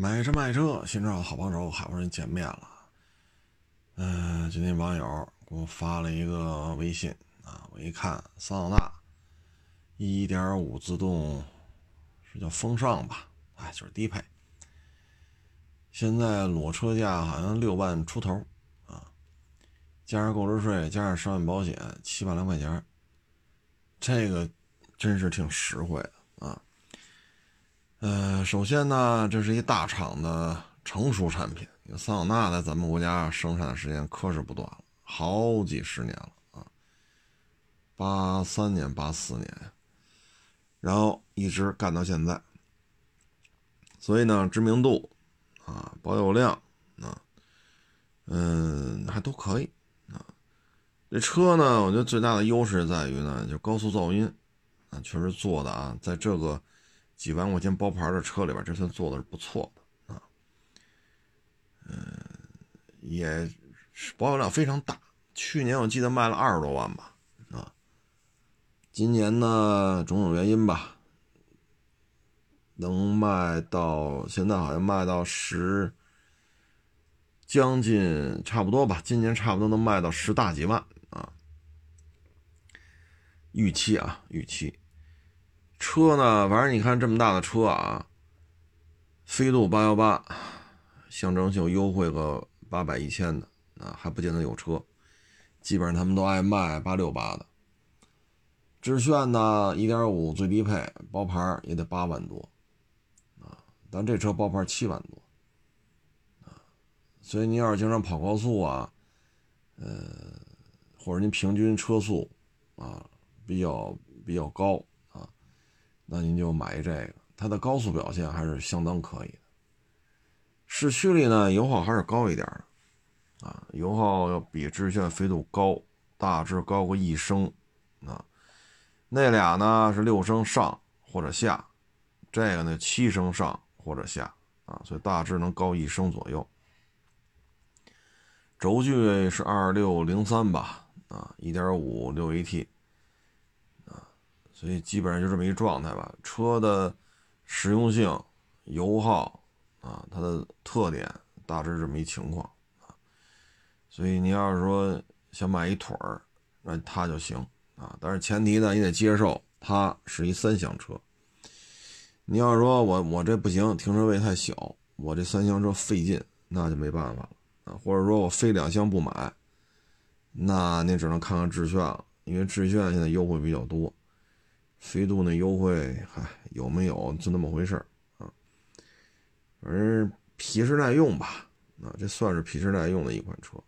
买车卖车，新车好帮手，好不容易见面了。嗯，今天网友给我发了一个微信啊，我一看，桑塔纳1.5自动是叫风尚吧？哎，就是低配。现在裸车价好像六万出头啊，加上购置税，加上商业保险，七万来块钱。这个真是挺实惠的。呃，首先呢，这是一大厂的成熟产品。桑塔纳在咱们国家生产的时间可是不短了，好几十年了啊，八三年、八四年，然后一直干到现在。所以呢，知名度啊，保有量啊，嗯，还都可以啊。这车呢，我觉得最大的优势在于呢，就高速噪音啊，确实做的啊，在这个。几万块钱包牌的车里边，这算做的是不错的啊。嗯，也是保有量非常大。去年我记得卖了二十多万吧，啊。今年呢，种种原因吧，能卖到现在好像卖到十，将近差不多吧。今年差不多能卖到十大几万啊。预期啊，预期。车呢？反正你看这么大的车啊，飞度八幺八，象征性优惠个八百一千的啊，还不见得有车。基本上他们都爱卖八六八的。致炫呢，一点五最低配，包牌也得八万多啊，但这车包牌七万多啊。所以你要是经常跑高速啊，呃，或者您平均车速啊比较比较高。那您就买一这个，它的高速表现还是相当可以的。市区里呢，油耗还是高一点的，啊，油耗要比致炫飞度高，大致高个一升，啊，那俩呢是六升上或者下，这个呢七升上或者下，啊，所以大致能高一升左右。轴距是二六零三吧，啊，一点五六 AT。所以基本上就这么一状态吧。车的实用性、油耗啊，它的特点大致这么一情况啊。所以你要是说想买一腿儿，那它就行啊。但是前提呢，你得接受它是一三厢车。你要说我我这不行，停车位太小，我这三厢车费劲，那就没办法了啊。或者说我非两厢不买，那你只能看看致炫了，因为致炫现在优惠比较多。飞度那优惠，嗨，有没有就那么回事儿啊？反正皮实耐用吧，啊，这算是皮实耐用的一款车。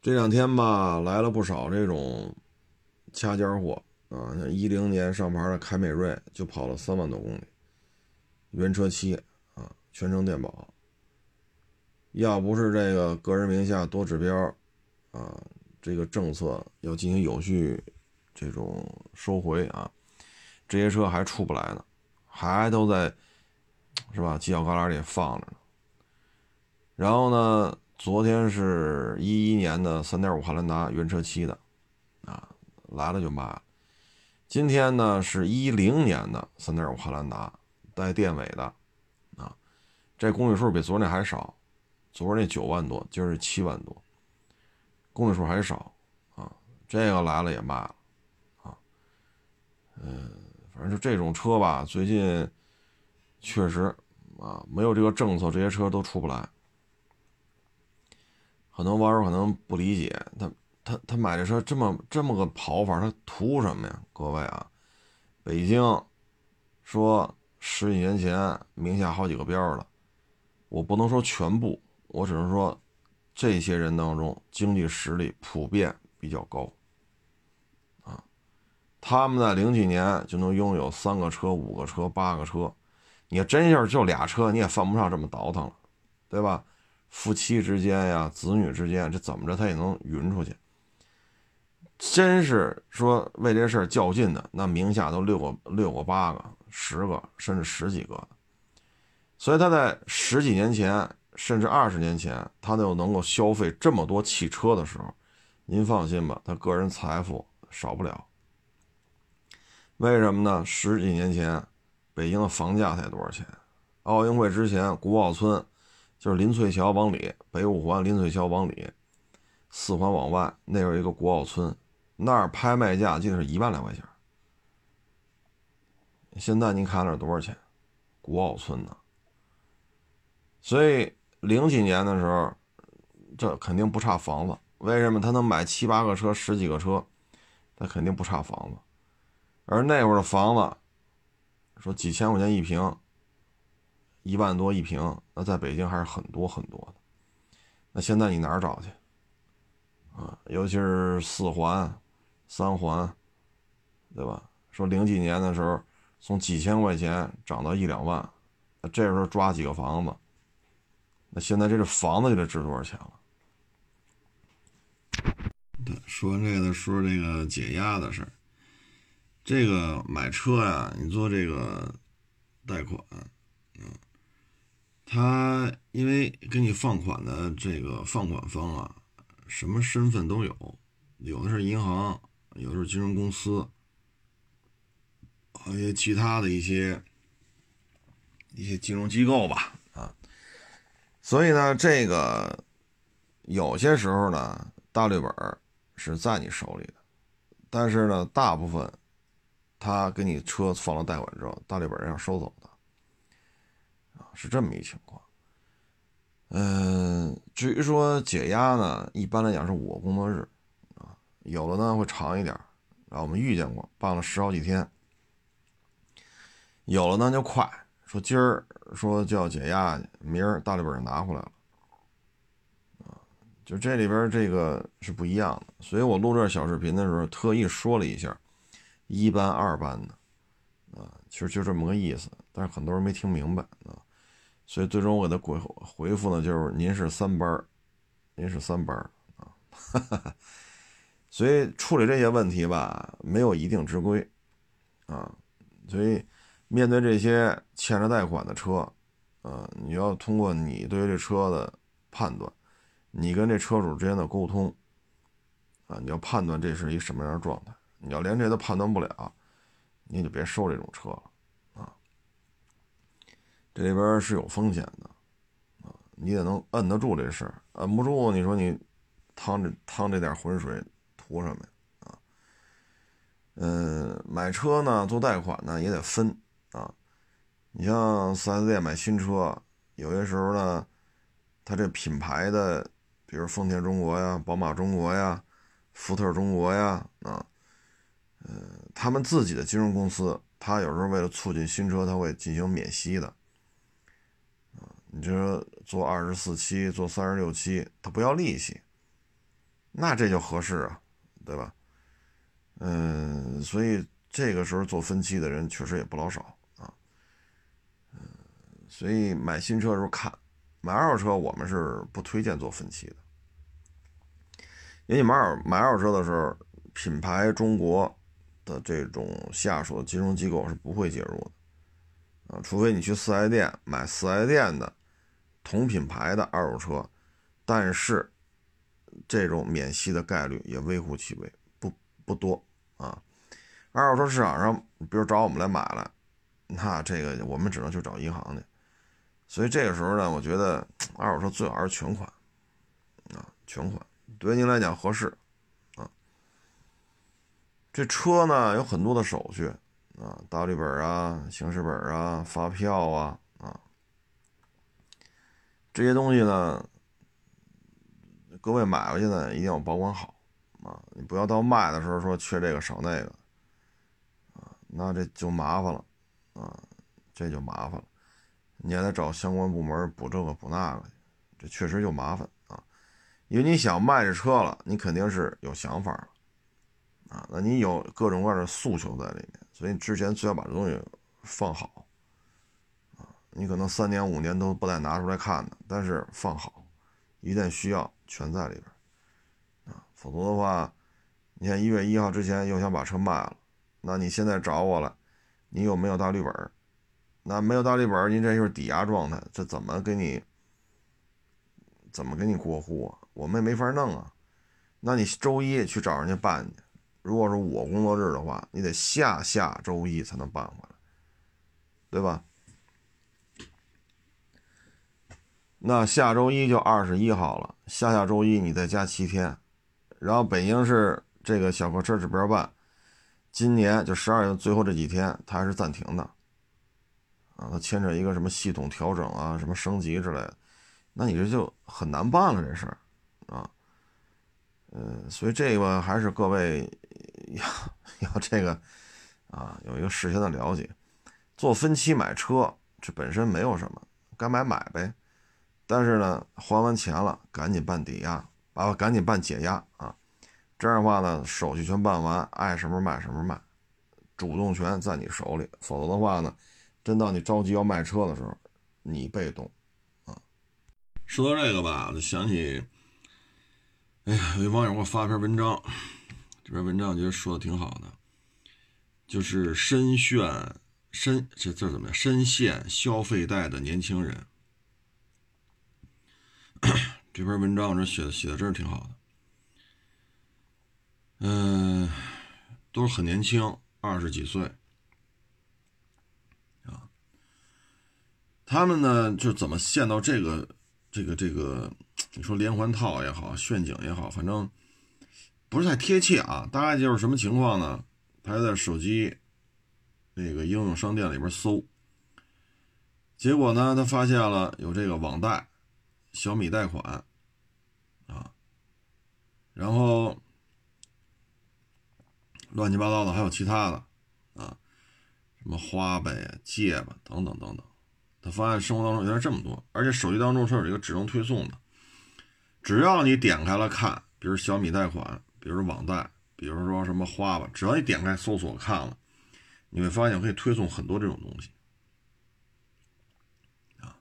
这两天吧，来了不少这种掐尖货啊，像一零年上牌的凯美瑞就跑了三万多公里，原车漆啊，全程电保。要不是这个个人名下多指标啊，这个政策要进行有序。这种收回啊，这些车还出不来呢，还都在是吧？犄角旮旯里放着呢。然后呢，昨天是一一年的三点五汉兰达原车漆的啊，来了就卖了。今天呢是一零年的三点五汉兰达带电尾的啊，这公里数比昨天还少，昨儿那九万多，今儿是七万多，公里数还少啊。这个来了也卖了。嗯，反正就这种车吧，最近确实啊，没有这个政策，这些车都出不来。很多网友可能不理解，他他他买这车这么这么个跑法，他图什么呀？各位啊，北京说十几年前名下好几个标了，我不能说全部，我只能说这些人当中经济实力普遍比较高。他们在零几年就能拥有三个车、五个车、八个车，你真要是就俩车，你也犯不上这么倒腾了，对吧？夫妻之间呀，子女之间，这怎么着他也能匀出去。真是说为这事儿较劲的，那名下都六个、六个、八个、十个，甚至十几个。所以他在十几年前，甚至二十年前，他就能够消费这么多汽车的时候，您放心吧，他个人财富少不了。为什么呢？十几年前，北京的房价才多少钱？奥运会之前，古堡村就是林翠桥往里，北五环林翠桥往里，四环往外，那有一个古堡村，那儿拍卖价记得是一万来块钱。现在您看那多少钱？古堡村呢？所以零几年的时候，这肯定不差房子。为什么他能买七八个车、十几个车？他肯定不差房子。而那会儿的房子，说几千块钱一平，一万多一平，那在北京还是很多很多的。那现在你哪儿找去？啊，尤其是四环、三环，对吧？说零几年的时候。从几千块钱涨到一两万，那这时候抓几个房子，那现在这个房子就得值多少钱了？对，说完这个，说这个解压的事儿。这个买车呀，你做这个贷款，嗯，他因为给你放款的这个放款方啊，什么身份都有，有的是银行，有的是金融公司。还有其他的一些一些金融机构吧，啊，所以呢，这个有些时候呢，大绿本是在你手里的，但是呢，大部分他给你车放了贷款之后，大绿本要收走的，啊，是这么一情况。嗯，至于说解压呢，一般来讲是五个工作日，啊，有的呢会长一点，啊，我们遇见过办了十好几天。有了呢就快，说今儿说就要解压去，明儿大绿本就拿回来了，啊，就这里边这个是不一样的，所以我录这小视频的时候特意说了一下，一班二班的，啊，其实就这么个意思，但是很多人没听明白啊，所以最终我给他回回复呢就是您是三班，您是三班啊，哈哈，所以处理这些问题吧没有一定之规，啊，所以。面对这些欠着贷款的车，呃，你要通过你对这车的判断，你跟这车主之间的沟通，啊，你要判断这是一什么样的状态。你要连这都判断不了，你就别收这种车了，啊，这里边是有风险的，啊，你得能摁得住这事儿，摁不住，你说你趟这趟这点浑水图什么呀？啊，嗯，买车呢，做贷款呢也得分。啊，你像四 S 店买新车，有些时候呢，它这品牌的，比如丰田中国呀、宝马中国呀、福特中国呀，啊，呃，他们自己的金融公司，他有时候为了促进新车，他会进行免息的，啊，你就说做二十四期、做三十六期，他不要利息，那这就合适啊，对吧？嗯，所以这个时候做分期的人确实也不老少啊，嗯。所以买新车的时候看，买二手车我们是不推荐做分期的，因为买二买二手车的时候，品牌中国的这种下属的金融机构是不会介入的，啊，除非你去四 S 店买四 S 店的同品牌的二手车，但是这种免息的概率也微乎其微，不不多啊。二手车市场上，比如找我们来买了，那这个我们只能去找银行去。所以这个时候呢，我觉得二手车最好是全款，啊，全款对您来讲合适，这车呢有很多的手续，啊，大绿本啊、行驶本啊、发票啊，啊，这些东西呢，各位买回去呢一定要保管好，啊，你不要到卖的时候说缺这个少那个，啊，那这就麻烦了，啊，这就麻烦了。你还得找相关部门补这个补那个，这确实就麻烦啊。因为你想卖这车了，你肯定是有想法了啊。那你有各种各样的诉求在里面，所以你之前最好把这东西放好啊。你可能三年五年都不带拿出来看的，但是放好，一旦需要全在里边啊。否则的话，你看一月一号之前又想把车卖了，那你现在找我了，你有没有大绿本？那没有大绿本，您这就是抵押状态，这怎么给你怎么给你过户啊？我们也没法弄啊。那你周一去找人家办去，如果是我工作日的话，你得下下周一才能办回来对吧？那下周一就二十一号了，下下周一你再加七天，然后北京市这个小客车指标办，今年就十二月最后这几天，它还是暂停的，啊，它牵扯一个什么系统调整啊，什么升级之类的，那你这就很难办了，这事儿，啊，呃，所以这个还是各位要要这个啊，有一个事先的了解，做分期买车，这本身没有什么，该买买呗。但是呢，还完钱了，赶紧办抵押，啊，赶紧办解押啊！这样的话呢，手续全办完，爱什么卖什么卖，主动权在你手里。否则的话呢，真到你着急要卖车的时候，你被动啊。说到这个吧，就想起，哎呀，有网友给我发了篇文章，这篇文章我觉得说的挺好的，就是深陷深这字怎么样？深陷消费贷的年轻人。这篇文章我这写的写的真是挺好的，嗯，都是很年轻，二十几岁，啊，他们呢就怎么陷到这个这个这个，你说连环套也好，陷阱也好，反正不是太贴切啊。大概就是什么情况呢？他在手机那个应用商店里边搜，结果呢，他发现了有这个网贷。小米贷款，啊，然后乱七八糟的还有其他的，啊，什么花呗、借吧等等等等，他发现生活当中原来这么多，而且手机当中是有一个指纹推送的，只要你点开了看，比如小米贷款，比如网贷，比如说什么花吧，只要你点开搜索看了，你会发现可以推送很多这种东西。啊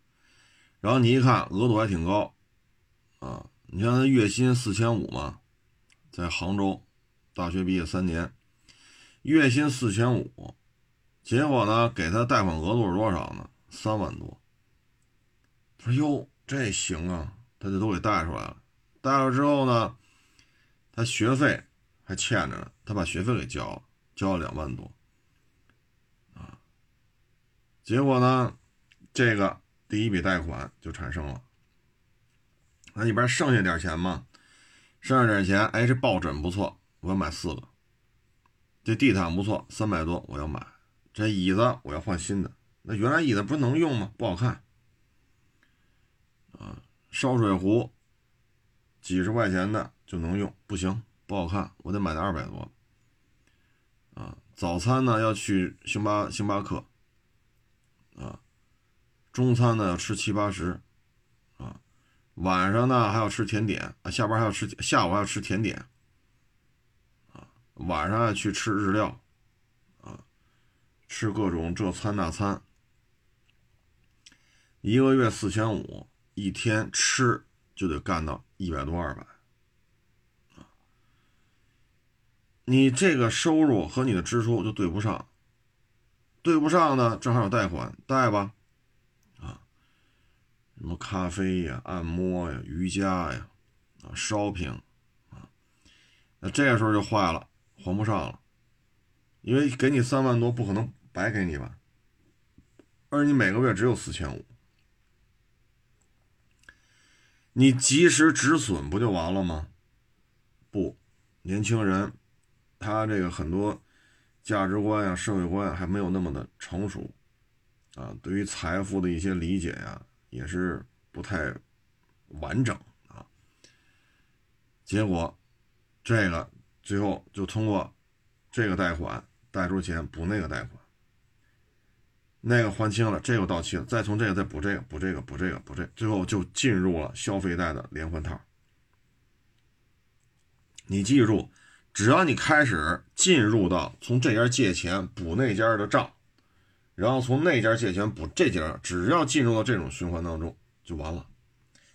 然后你一看额度还挺高，啊，你像他月薪四千五嘛，在杭州大学毕业三年，月薪四千五，结果呢给他贷款额度是多少呢？三万多。他说哟，这行啊，他就都给贷出来了。贷了之后呢，他学费还欠着呢，他把学费给交了，交了两万多，啊，结果呢，这个。第一笔贷款就产生了，那里边剩下点钱嘛，剩下点钱，哎，这抱枕不错，我要买四个。这地毯不错，三百多，我要买。这椅子我要换新的，那原来椅子不是能用吗？不好看。烧水壶，几十块钱的就能用，不行，不好看，我得买的二百多。啊，早餐呢要去星巴星巴克，啊。中餐呢要吃七八十，啊，晚上呢还要吃甜点啊，下班还要吃，下午还要吃甜点，啊，晚上要去吃日料，啊，吃各种这餐那餐，一个月四千五，一天吃就得干到一百多二百，啊，你这个收入和你的支出就对不上，对不上呢，正好有贷款贷吧。啊什么咖啡呀、按摩呀、瑜伽呀，啊，shopping，啊，那这个时候就坏了，还不上了，因为给你三万多，不可能白给你吧？而你每个月只有四千五，你及时止损不就完了吗？不，年轻人，他这个很多价值观呀、社会观还没有那么的成熟，啊，对于财富的一些理解呀。也是不太完整啊，结果这个最后就通过这个贷款贷出钱补那个贷款，那个还清了，这个到期了，再从这个再补这个补这个补这个补这，最后就进入了消费贷的连环套。你记住，只要你开始进入到从这家借钱补那家的账。然后从那家借钱补这家，只要进入到这种循环当中就完了，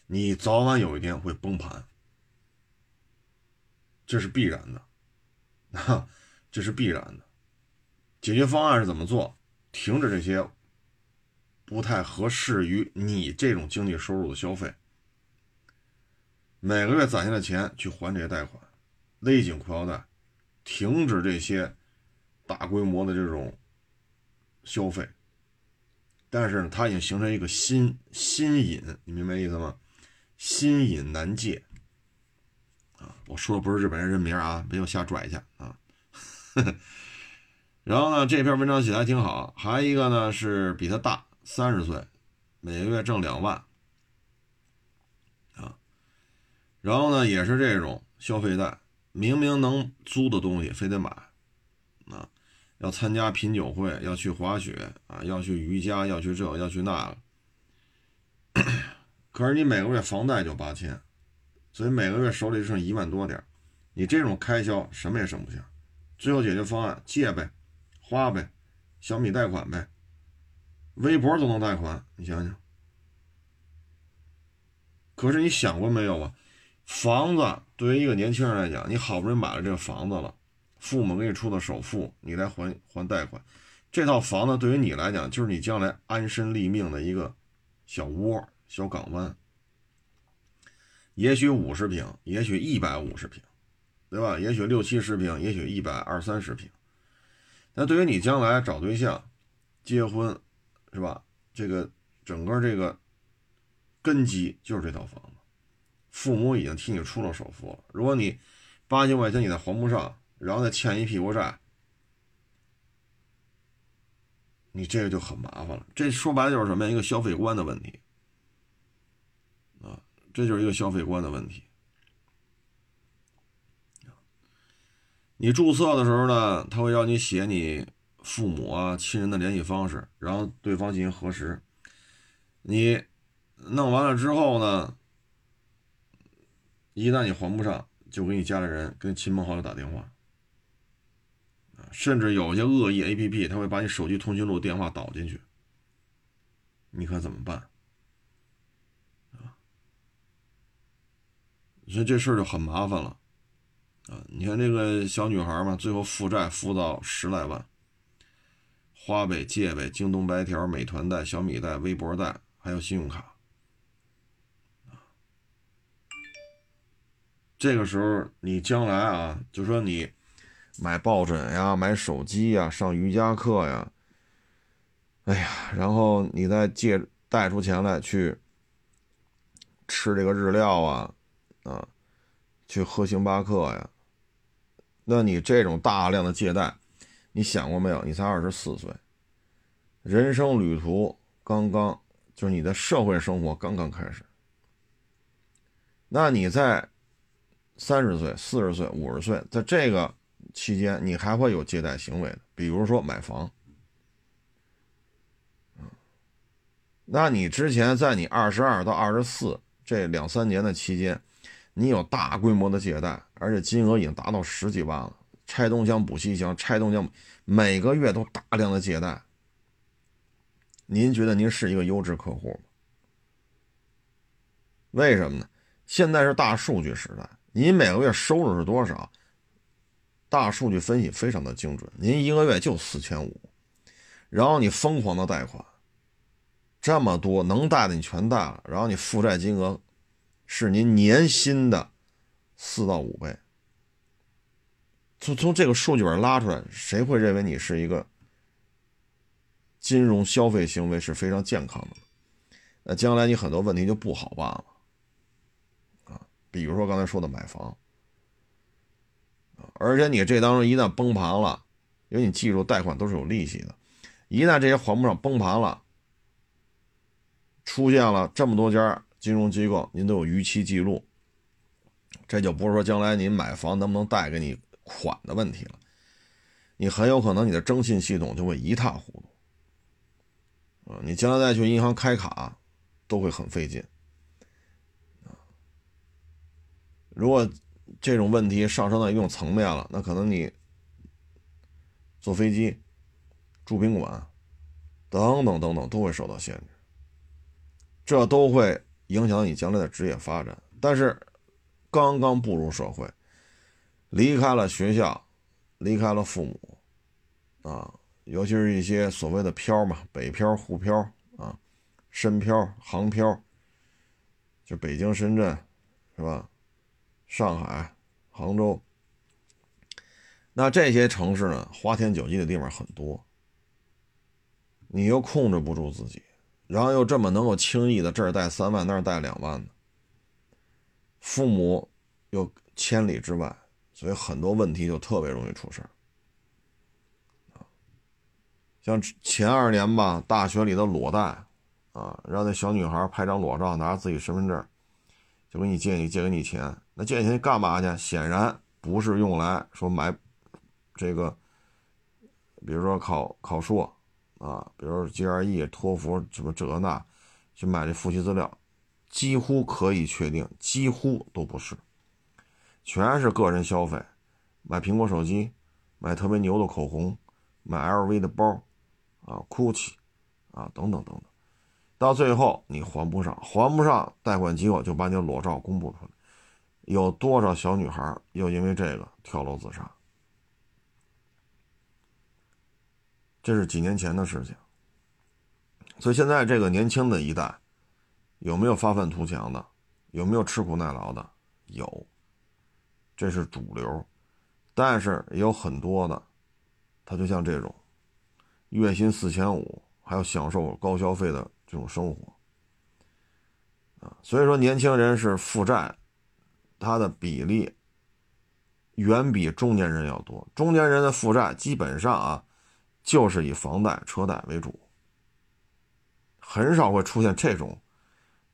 你早晚有一天会崩盘，这是必然的，哈，这是必然的。解决方案是怎么做？停止这些不太合适于你这种经济收入的消费，每个月攒下的钱去还这些贷款，勒紧裤腰带，停止这些大规模的这种。消费，但是，它已经形成一个新新瘾，你明白意思吗？新瘾难戒啊！我说的不是日本人人名啊，别又瞎拽去啊。然后呢，这篇文章写的还挺好，还一个呢是比他大三十岁，每个月挣两万啊。然后呢，也是这种消费贷，明明能租的东西，非得买啊。要参加品酒会，要去滑雪啊，要去瑜伽，要去这，要去那个。可是你每个月房贷就八千，所以每个月手里剩一万多点你这种开销什么也省不下。最后解决方案，借呗，花呗，小米贷款呗，微博都能贷款，你想想。可是你想过没有啊？房子对于一个年轻人来讲，你好不容易买了这个房子了。父母给你出的首付，你来还还贷款，这套房子对于你来讲，就是你将来安身立命的一个小窝、小港湾。也许五十平，也许一百五十平，对吧？也许六七十平，也许一百二三十平。那对于你将来找对象、结婚，是吧？这个整个这个根基就是这套房子，父母已经替你出了首付了。如果你八千块钱你再还不上，然后再欠一屁股债，你这个就很麻烦了。这说白了就是什么呀？一个消费观的问题啊，这就是一个消费观的问题。你注册的时候呢，他会要你写你父母啊、亲人的联系方式，然后对方进行核实。你弄完了之后呢，一旦你还不上，就给你家里人、跟亲朋好友打电话。甚至有些恶意 A P P，他会把你手机通讯录电话导进去，你可怎么办？啊，你说这事儿就很麻烦了，啊，你看这个小女孩嘛，最后负债负到十来万，花呗、借呗、京东白条、美团贷、小米贷、微博贷，还有信用卡，这个时候你将来啊，就说你。买抱枕呀，买手机呀，上瑜伽课呀，哎呀，然后你再借贷出钱来去吃这个日料啊，啊，去喝星巴克呀，那你这种大量的借贷，你想过没有？你才二十四岁，人生旅途刚刚就是你的社会生活刚刚开始，那你在三十岁、四十岁、五十岁，在这个。期间你还会有借贷行为的，比如说买房，那你之前在你二十二到二十四这两三年的期间，你有大规模的借贷，而且金额已经达到十几万了，拆东墙补西墙，拆东墙，每个月都大量的借贷，您觉得您是一个优质客户吗？为什么呢？现在是大数据时代，您每个月收入是多少？大数据分析非常的精准，您一个月就四千五，然后你疯狂的贷款，这么多能贷的你全贷了，然后你负债金额是您年薪的四到五倍。从从这个数据本拉出来，谁会认为你是一个金融消费行为是非常健康的？那将来你很多问题就不好办了啊，比如说刚才说的买房。而且你这当中一旦崩盘了，因为你记住贷款都是有利息的，一旦这些还不上崩盘了，出现了这么多家金融机构，您都有逾期记录，这就不是说将来你买房能不能贷给你款的问题了，你很有可能你的征信系统就会一塌糊涂，啊，你将来再去银行开卡都会很费劲，如果。这种问题上升到一种层面了，那可能你坐飞机、住宾馆等等等等都会受到限制，这都会影响你将来的职业发展。但是刚刚步入社会，离开了学校，离开了父母，啊，尤其是一些所谓的漂嘛，北漂、沪漂啊，深漂、杭漂，就北京、深圳，是吧？上海、杭州，那这些城市呢，花天酒地的地方很多你又控制不住自己，然后又这么能够轻易的这儿贷三万那儿贷两万的，父母又千里之外，所以很多问题就特别容易出事儿。像前二年吧，大学里的裸贷，啊，让那小女孩拍张裸照，拿着自己身份证，就给你借你借给你钱，那借钱干嘛去？显然不是用来说买这个，比如说考考硕，啊，比如 GRE、托福什么这那，去买这复习资料，几乎可以确定，几乎都不是，全是个人消费，买苹果手机，买特别牛的口红，买 LV 的包。啊，GUCCI，啊，等等等等，到最后你还不上，还不上，贷款机构就把你裸照公布出来，有多少小女孩又因为这个跳楼自杀？这是几年前的事情。所以现在这个年轻的一代，有没有发愤图强的？有没有吃苦耐劳的？有，这是主流，但是也有很多的，他就像这种。月薪四千五，还要享受高消费的这种生活，啊，所以说年轻人是负债，他的比例远比中年人要多。中年人的负债基本上啊，就是以房贷、车贷为主，很少会出现这种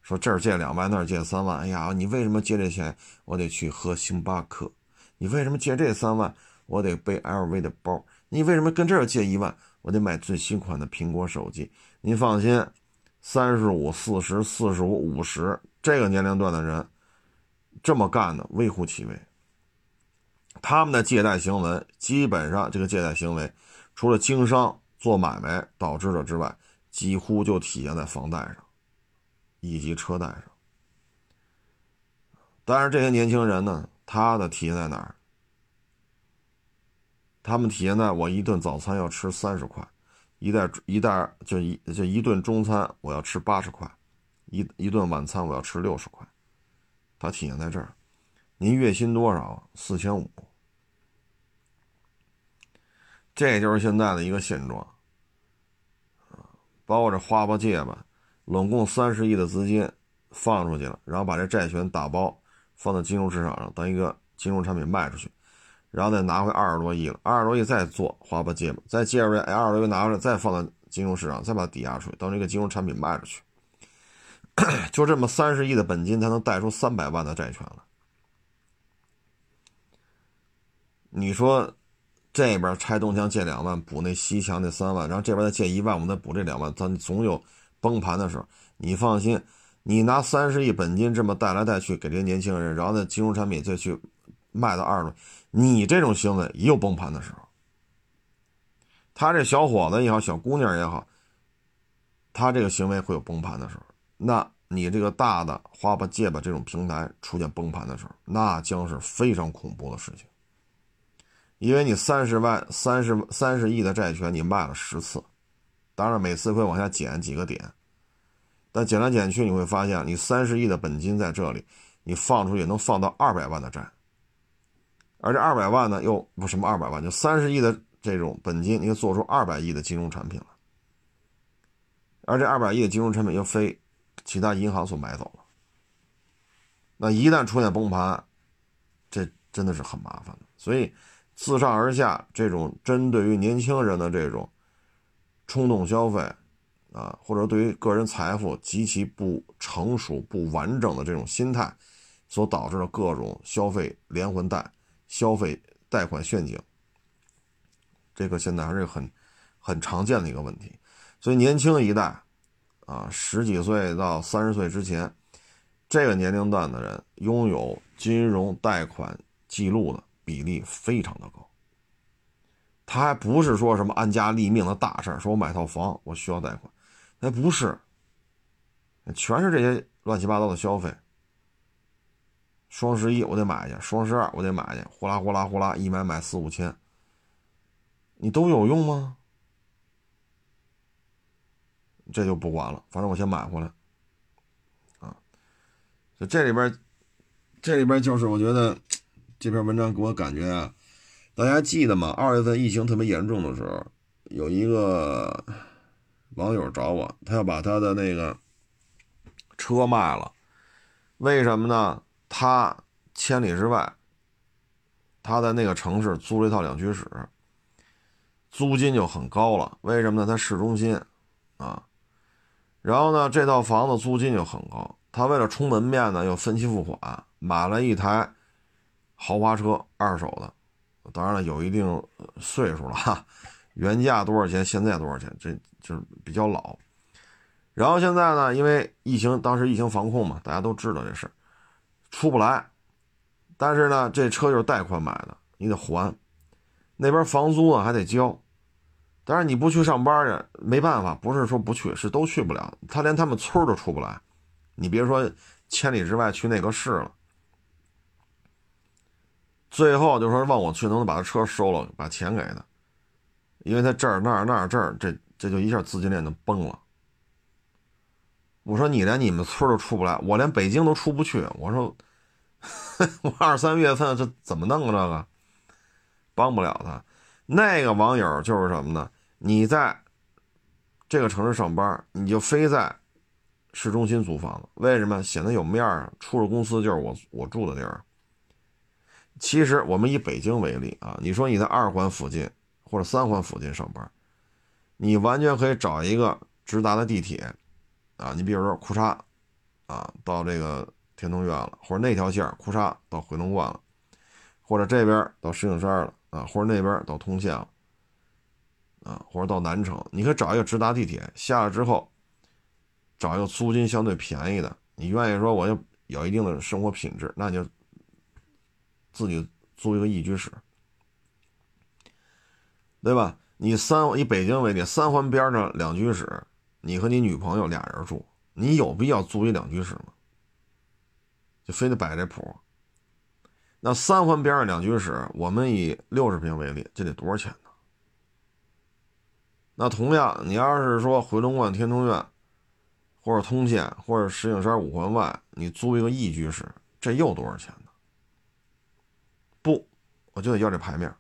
说这儿借两万，那儿借三万。哎呀，你为什么借这钱？我得去喝星巴克。你为什么借这三万？我得背 LV 的包。你为什么跟这儿借一万？我得买最新款的苹果手机。您放心，三十五、四十、四十五、五十这个年龄段的人，这么干的微乎其微。他们的借贷行为，基本上这个借贷行为，除了经商做买卖导致的之外，几乎就体现在房贷上，以及车贷上。但是这些年轻人呢，他的体现在哪儿？他们体现在我一顿早餐要吃三十块，一袋一袋就一就一顿中餐我要吃八十块，一一顿晚餐我要吃六十块，它体现在这儿。您月薪多少？四千五，这就是现在的一个现状。包括这花吧借吧，拢共三十亿的资金放出去了，然后把这债权打包放到金融市场上当一个金融产品卖出去。然后再拿回二十多亿了，二十多亿再做花吧借吧，再借着这二十多亿拿回来，再放到金融市场，再把它抵押出去，当这个金融产品卖出去，就这么三十亿的本金，才能贷出三百万的债权来。你说这边拆东墙借两万补那西墙那三万，然后这边再借一万，我们再补这两万，咱总有崩盘的时候。你放心，你拿三十亿本金这么带来带去给这些年轻人，然后那金融产品再去卖到二十多。你这种行为也有崩盘的时候。他这小伙子也好，小姑娘也好，他这个行为会有崩盘的时候。那你这个大的花吧借吧这种平台出现崩盘的时候，那将是非常恐怖的事情。因为你三十万、三十三十亿的债权你卖了十次，当然每次会往下减几个点，但减来减去你会发现，你三十亿的本金在这里，你放出去能放到二百万的债。而这二百万呢，又不什么二百万，就三十亿的这种本金，你就做出二百亿的金融产品了。而这二百亿的金融产品又非其他银行所买走了。那一旦出现崩盘，这真的是很麻烦的。所以，自上而下这种针对于年轻人的这种冲动消费啊，或者对于个人财富极其不成熟、不完整的这种心态，所导致的各种消费连环贷。消费贷款陷阱，这个现在还是很很常见的一个问题。所以年轻一代啊，十几岁到三十岁之前，这个年龄段的人拥有金融贷款记录的比例非常的高。他还不是说什么安家立命的大事儿说我买套房我需要贷款，那不是，全是这些乱七八糟的消费。双十一我得买去，双十二我得买去，呼啦呼啦呼啦，一买买四五千，你都有用吗？这就不管了，反正我先买回来，啊，就这里边，这里边就是我觉得这篇文章给我感觉啊，大家记得吗？二月份疫情特别严重的时候，有一个网友找我，他要把他的那个车卖了，为什么呢？他千里之外，他在那个城市租了一套两居室，租金就很高了。为什么呢？他市中心啊，然后呢，这套房子租金就很高。他为了充门面呢，又分期付款买了一台豪华车，二手的，当然了，有一定岁数了哈。原价多少钱？现在多少钱？这就是比较老。然后现在呢，因为疫情，当时疫情防控嘛，大家都知道这事出不来。但是呢，这车就是贷款买的，你得还，那边房租啊还得交。但是你不去上班去，没办法，不是说不去，是都去不了。他连他们村都出不来，你别说千里之外去那个市了。最后就说问我去能不能把他车收了，把钱给他。因为他这儿那儿那儿这儿，这这就一下资金链就崩了。我说你连你们村都出不来，我连北京都出不去。我说 我二三月份这怎么弄啊？这个帮不了他。那个网友就是什么呢？你在这个城市上班，你就非在市中心租房子，为什么？显得有面儿。出了公司就是我我住的地儿。其实我们以北京为例啊，你说你在二环附近。或者三环附近上班，你完全可以找一个直达的地铁，啊，你比如说库叉，啊，到这个天通苑了，或者那条线库叉到回龙观了，或者这边到石景山了，啊，或者那边到通县了，啊，或者到南城，你可以找一个直达地铁，下了之后，找一个租金相对便宜的，你愿意说我就有一定的生活品质，那就自己租一个一居室。对吧？你三以北京为例，三环边上两居室，你和你女朋友俩人住，你有必要租一两居室吗？就非得摆这谱？那三环边上两居室，我们以六十平为例，这得多少钱呢？那同样，你要是说回龙观天通苑，或者通县，或者石景山五环外，你租一个一居室，这又多少钱？我就得要这牌面。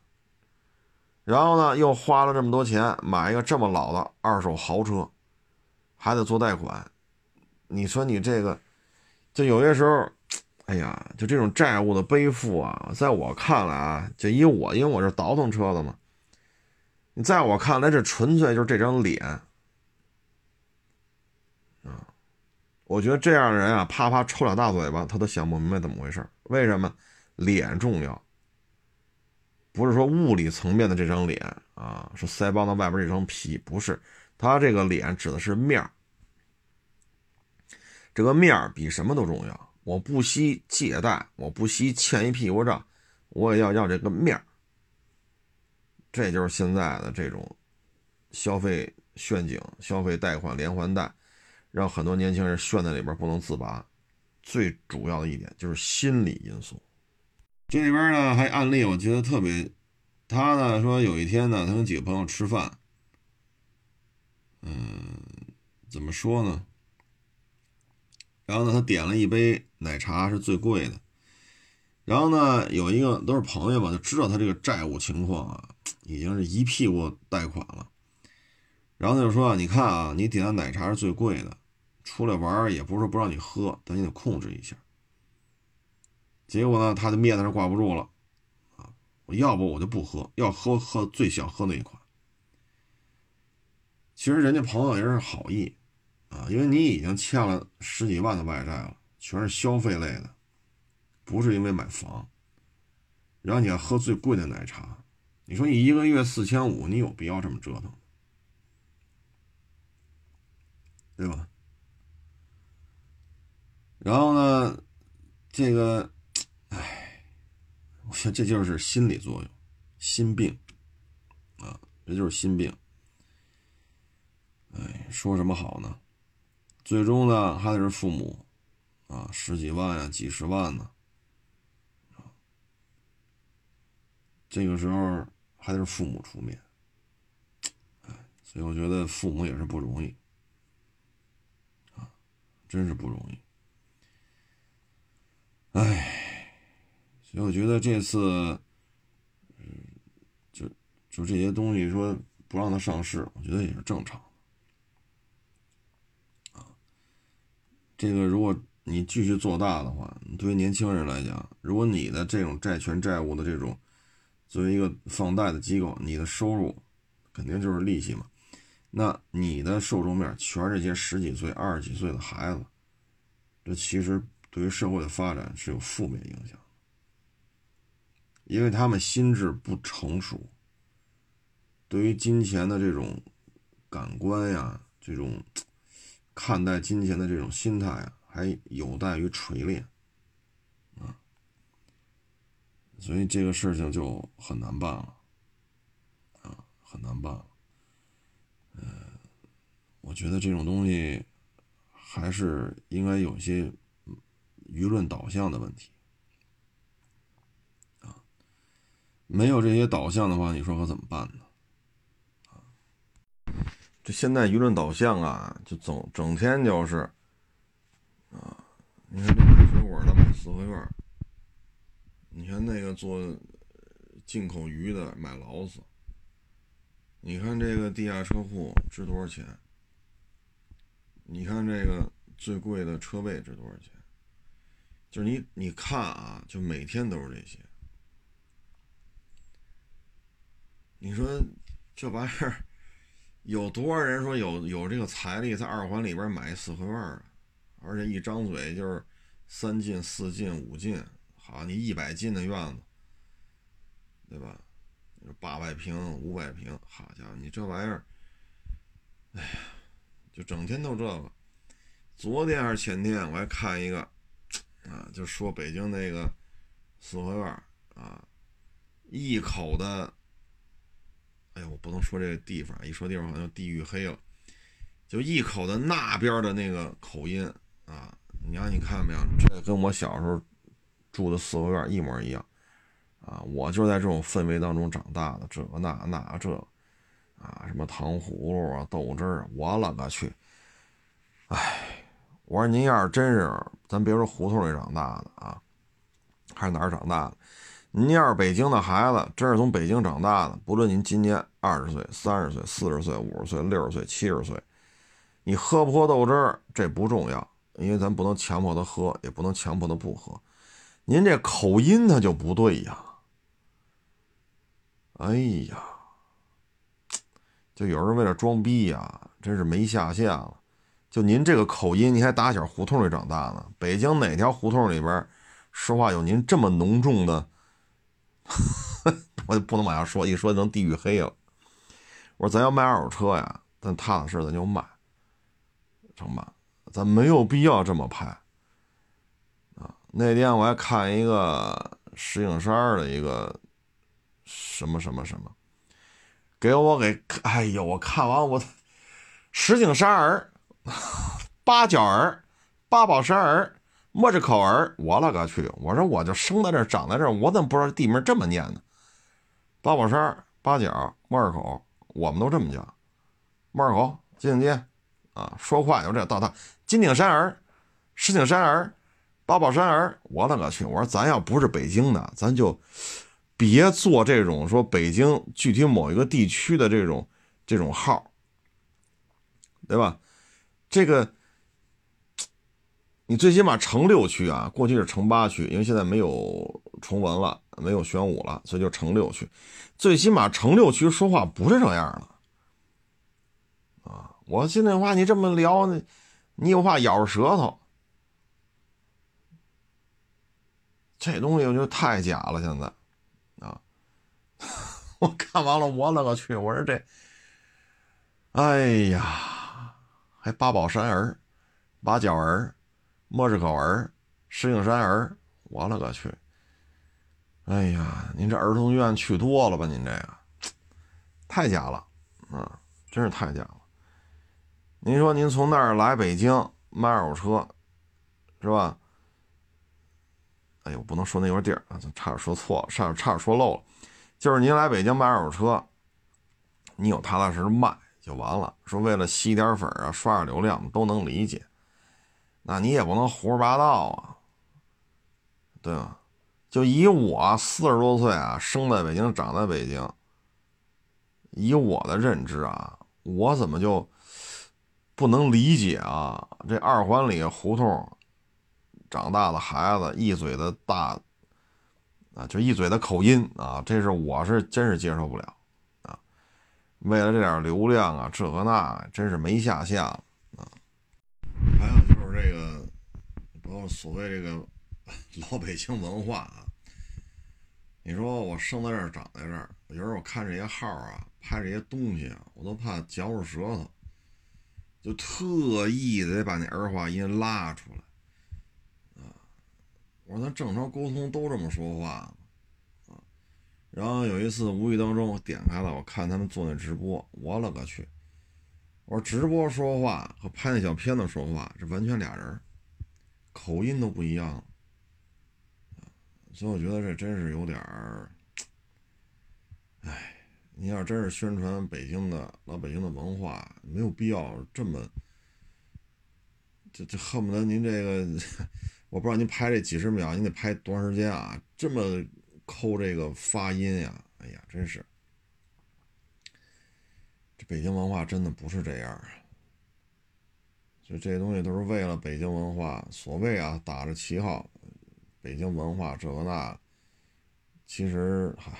然后呢，又花了这么多钱买一个这么老的二手豪车，还得做贷款。你说你这个，就有些时候，哎呀，就这种债务的背负啊，在我看来啊，就以我，因为我是倒腾车的嘛。你在我看来，这纯粹就是这张脸啊。我觉得这样的人啊，啪啪抽两大嘴巴，他都想不明白怎么回事。为什么？脸重要。不是说物理层面的这张脸啊，是腮帮子外边这张皮，不是，他这个脸指的是面儿。这个面儿比什么都重要。我不惜借贷，我不惜欠一屁股账，我也要要这个面儿。这就是现在的这种消费陷阱、消费贷款连环贷，让很多年轻人陷在里边不能自拔。最主要的一点就是心理因素。这里边呢还案例，我觉得特别。他呢说有一天呢，他跟几个朋友吃饭，嗯，怎么说呢？然后呢，他点了一杯奶茶，是最贵的。然后呢，有一个都是朋友嘛，就知道他这个债务情况啊，已经是一屁股贷款了。然后他就说：“你看啊，你点的奶茶是最贵的，出来玩也不是不让你喝，但你得控制一下。”结果呢，他的面子上挂不住了，啊，我要不我就不喝，要喝喝最想喝那一款。其实人家朋友也是好意，啊，因为你已经欠了十几万的外债了，全是消费类的，不是因为买房。然后你要喝最贵的奶茶，你说你一个月四千五，你有必要这么折腾，对吧？然后呢，这个。唉，我觉得这就是心理作用，心病啊，这就是心病。哎，说什么好呢？最终呢，还得是父母啊，十几万呀，几十万呢，啊，这个时候还得是父母出面。哎，所以我觉得父母也是不容易啊，真是不容易。哎。我觉得这次，就就这些东西说不让它上市，我觉得也是正常啊。这个如果你继续做大的话，对于年轻人来讲，如果你的这种债权债务的这种作为一个放贷的机构，你的收入肯定就是利息嘛，那你的受众面全是这些十几岁、二十几岁的孩子，这其实对于社会的发展是有负面影响，因为他们心智不成熟，对于金钱的这种感官呀，这种。看待金钱的这种心态啊，还有待于锤炼啊，所以这个事情就很难办了啊，很难办了。呃，我觉得这种东西还是应该有些舆论导向的问题啊，没有这些导向的话，你说可怎么办呢？这现在舆论导向啊，就整整天就是，啊，你看这卖水果的买四合院，你看那个做进口鱼的买劳斯，你看这个地下车库值多少钱？你看这个最贵的车位值多少钱？就是你你看啊，就每天都是这些，你说这玩意儿。有多少人说有有这个财力在二环里边买四合院啊？而且一张嘴就是三进四进五进，好，你一百进的院子，对吧？八百平五百平，好家伙，你这玩意儿，哎呀，就整天都这个。昨天还是前天，我还看一个啊，就说北京那个四合院啊，一口的。哎，我不能说这个地方，一说地方好像地域黑了。就一口的那边的那个口音啊，你让你看没有？这跟我小时候住的四合院一模一样啊！我就在这种氛围当中长大的，这个那那这啊，什么糖葫芦啊、豆汁儿，我勒个去！哎，我说您要是真是，咱别说胡同里长大的啊，还是哪儿长大的？您要是北京的孩子，真是从北京长大的，不论您今年二十岁、三十岁、四十岁、五十岁、六十岁、七十岁，你喝不喝豆汁儿这不重要，因为咱不能强迫他喝，也不能强迫他不喝。您这口音他就不对呀！哎呀，就有人为了装逼呀，真是没下限了。就您这个口音，您还打小胡同里长大呢？北京哪条胡同里边，说话有您这么浓重的？我就不能往下说，一说能地域黑了。我说咱要卖二手车呀，咱踏踏实实咱就卖，成吧？咱没有必要这么拍啊。那天我还看一个石景山的一个什么什么什么，给我给哎呦，我看完我石景山儿、八角儿、八宝山儿。莫这口儿，我勒个去！我说我就生在这儿，长在这儿，我怎么不知道地名这么念呢？八宝山、八角、莫尔口，我们都这么叫。莫尔口、金顶街，啊，说话就这到他金顶山儿、石景山儿、八宝山儿，我勒个去！我说咱要不是北京的，咱就别做这种说北京具体某一个地区的这种这种号，对吧？这个。你最起码城六区啊，过去是城八区，因为现在没有崇文了，没有玄武了，所以就城六区。最起码城六区说话不是这样的啊！我现在话你这么聊，你你又怕咬着舌头，这东西我觉得太假了。现在啊，我看完了，我勒个去！我说这，哎呀，还八宝山儿，八角儿。莫氏口儿，石景山儿，我勒个去！哎呀，您这儿童医院去多了吧？您这个 太假了啊，真是太假了。您说您从那儿来北京卖二手车，是吧？哎呦，不能说那块地儿啊，差点说错了，差点差点说漏了。就是您来北京卖二手车，你有踏踏实实卖就完了。说为了吸点粉啊，刷点流量，都能理解。那你也不能胡说八道啊，对吧？就以我四十多岁啊，生在北京，长在北京，以我的认知啊，我怎么就不能理解啊！这二环里胡同长大的孩子一嘴的大啊，就一嘴的口音啊，这是我是真是接受不了啊！为了这点流量啊，这个那真是没下限啊！还有这个，包括所谓这个 老北京文化啊，你说我生在这儿，长在这儿，有时候我看这些号啊，拍这些东西啊，我都怕嚼着舌头。就特意的把那儿化音拉出来，啊！我说咱正常沟通都这么说话，啊！然后有一次无意当中我点开了，我看他们做那直播，我勒个去！我说直播说话和拍那小片子说话这完全俩人，口音都不一样，所以我觉得这真是有点儿，哎。你要真是宣传北京的老北京的文化，没有必要这么，这这恨不得您这个，我不知道您拍这几十秒，您得拍多长时间啊？这么抠这个发音呀？哎呀，真是，北京文化真的不是这样啊！就这些东西都是为了北京文化，所谓啊，打着旗号，北京文化这个那，其实嗨。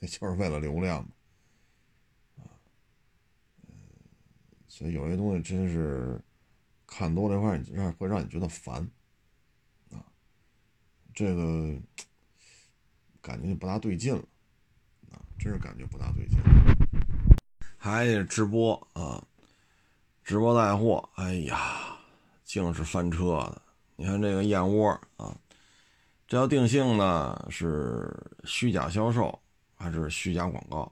就是为了流量嘛，啊，所以有些东西真是看多了话，让会让你觉得烦，啊，这个 感觉就不大对劲了，啊，真是感觉不大对劲。还得直播啊，直播带货，哎呀，净是翻车的。你看这个燕窝啊，这要定性呢是虚假销售。还是虚假广告，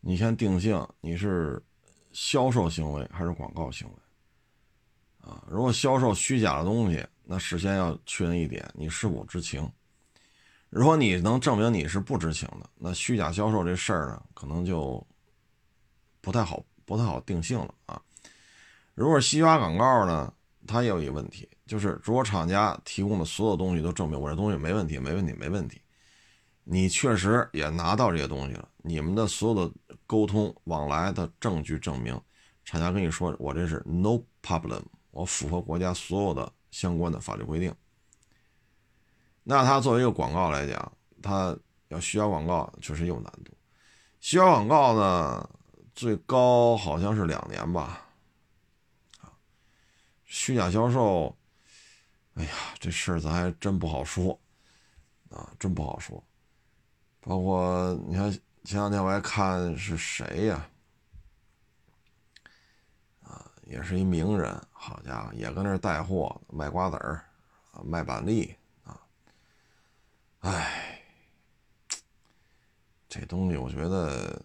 你先定性你是销售行为还是广告行为啊？如果销售虚假的东西，那事先要确认一点，你是否知情。如果你能证明你是不知情的，那虚假销售这事儿呢，可能就不太好，不太好定性了啊。如果是虚假广告呢，它也有一个问题，就是如果厂家提供的所有东西都证明我这东西没问题，没问题，没问题。你确实也拿到这些东西了，你们的所有的沟通往来的证据证明，厂家跟你说我这是 no problem，我符合国家所有的相关的法律规定。那他作为一个广告来讲，他要虚假广告确实有难度。虚假广告呢，最高好像是两年吧。虚假销售，哎呀，这事儿咱还真不好说，啊，真不好说。包括你看，前两天我还看是谁呀？啊，也是一名人，好家伙，也跟那儿带货，卖瓜子儿，啊，卖板栗，啊，哎，这东西我觉得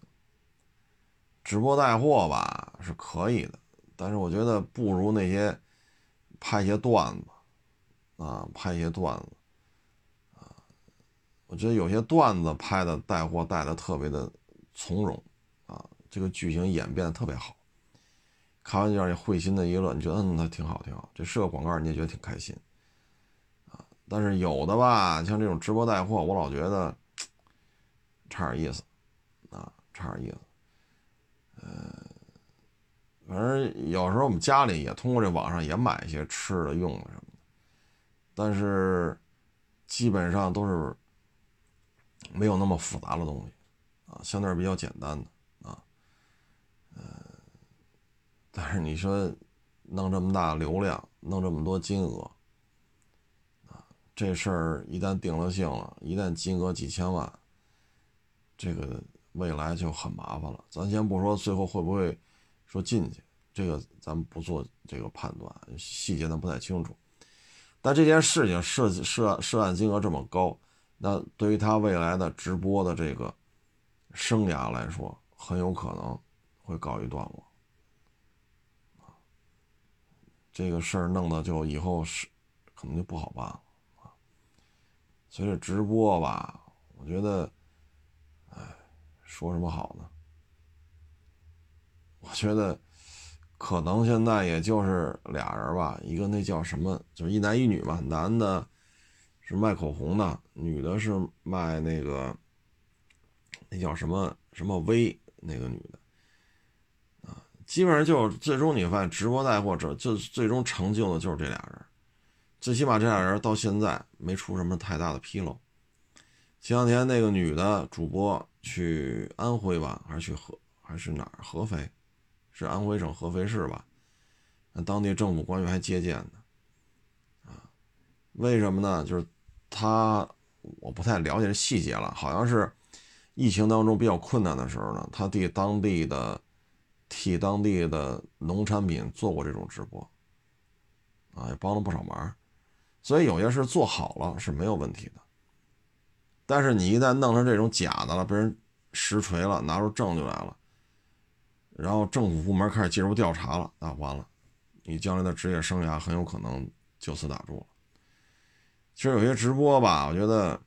直播带货吧是可以的，但是我觉得不如那些拍一些段子，啊，拍一些段子啊。我觉得有些段子拍的带货带的特别的从容，啊，这个剧情演变的特别好，看完就让你会心的一乐，你觉得嗯，那挺好挺好，这是个广告，你也觉得挺开心，啊，但是有的吧，像这种直播带货，我老觉得 差点意思，啊，差点意思，反正有时候我们家里也通过这网上也买一些吃的用的什么的，但是基本上都是。没有那么复杂的东西，啊，相对比较简单的，啊，呃，但是你说弄这么大流量，弄这么多金额，啊，这事儿一旦定了性了，一旦金额几千万，这个未来就很麻烦了。咱先不说最后会不会说进去，这个咱们不做这个判断，细节咱不太清楚。但这件事情涉涉涉案金额这么高。那对于他未来的直播的这个生涯来说，很有可能会告一段落。这个事儿弄的就以后是可能就不好办了啊。所以直播吧，我觉得，说什么好呢？我觉得可能现在也就是俩人吧，一个那叫什么，就是一男一女嘛，男的。是卖口红的，女的是卖那个，那叫什么什么薇那个女的，啊，基本上就是最终你发现直播带货者就最终成就的就是这俩人，最起码这俩人到现在没出什么太大的纰漏。前两天那个女的主播去安徽吧，还是去合还是哪儿？合肥，是安徽省合肥市吧？那当地政府官员还接见呢。啊，为什么呢？就是他我不太了解这细节了，好像是疫情当中比较困难的时候呢，他替当地的替当地的农产品做过这种直播，啊，也帮了不少忙。所以有些事做好了是没有问题的。但是你一旦弄成这种假的了，被人实锤了，拿出证据来了，然后政府部门开始介入调查了，那完了，你将来的职业生涯很有可能就此打住了。其实有些直播吧，我觉得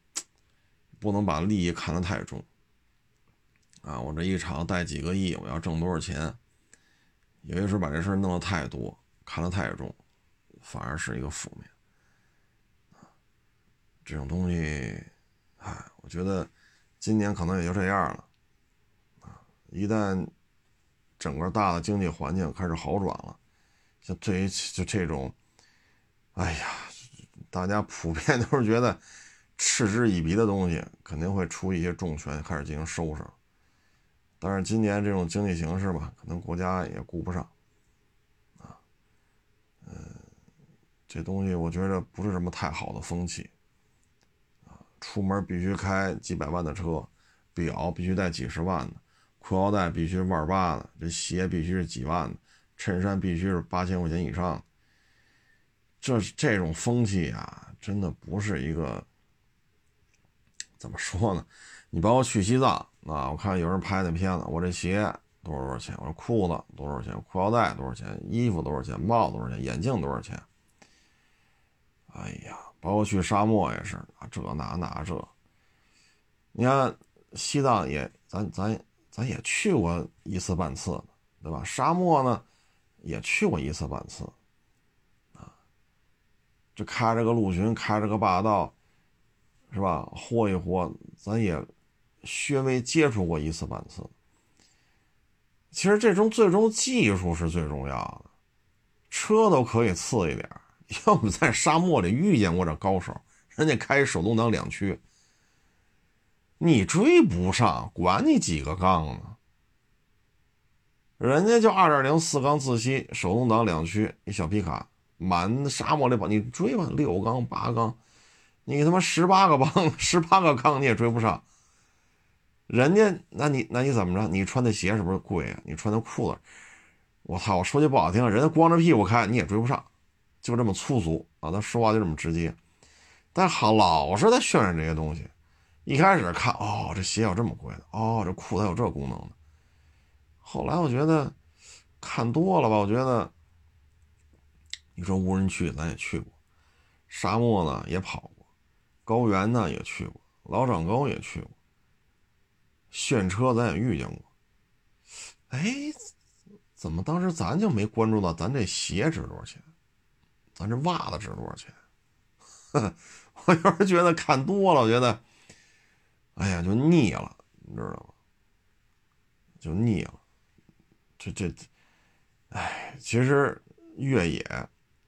不能把利益看得太重啊！我这一场带几个亿，我要挣多少钱？有些时候把这事弄得太多，看得太重，反而是一个负面这种东西。哎，我觉得今年可能也就这样了，啊，一旦整个大的经济环境开始好转了，像对于就这种，哎呀，大家普遍都是觉得嗤之以鼻的东西，肯定会出一些重拳，开始进行收拾。但是今年这种经济形势吧，可能国家也顾不上，啊，嗯，这东西我觉得不是什么太好的风气。出门必须开几百万的车，表必须戴几十万的，裤腰带必须万八的，这鞋必须是几万的，衬衫必须是八千块钱以上。这这种风气啊，真的不是一个怎么说呢？你包括去西藏啊，我看有人拍那片子，我这鞋多少多少钱？我这裤子多少钱？裤腰带多少钱？衣服多少钱？帽子多少钱？眼镜多少钱？哎呀！包括去沙漠也是，这那那这。你看西藏也，咱咱咱也去过一次半次，对吧？沙漠呢，也去过一次半次，啊，这开着个陆巡，开着个霸道，是吧？豁一豁，咱也稍微接触过一次半次。其实这种最终技术是最重要的，车都可以次一点。要不在沙漠里遇见过这高手，人家开手动挡两驱，你追不上，管你几个杠呢？人家就二点零四缸自吸手动挡两驱一小皮卡，满沙漠里跑，你追吧，六缸八缸，你他妈十八个缸，十八个缸你也追不上。人家，那你那你怎么着？你穿的鞋是不是贵啊？你穿的裤子，我操！我说句不好听，人家光着屁股开你也追不上。就这么粗俗啊！他说话就这么直接，但好老是在渲染这些东西。一开始看，哦，这鞋有这么贵的，哦，这裤子有这功能的。后来我觉得看多了吧，我觉得你说无人区咱也去过，沙漠呢也跑过，高原呢也去过，老长沟也去过，炫车咱也遇见过。哎，怎么当时咱就没关注到咱这鞋值多少钱？咱这袜子值多少钱？呵 我有时觉得看多了，我觉得，哎呀，就腻了，你知道吗？就腻了。这这，哎，其实越野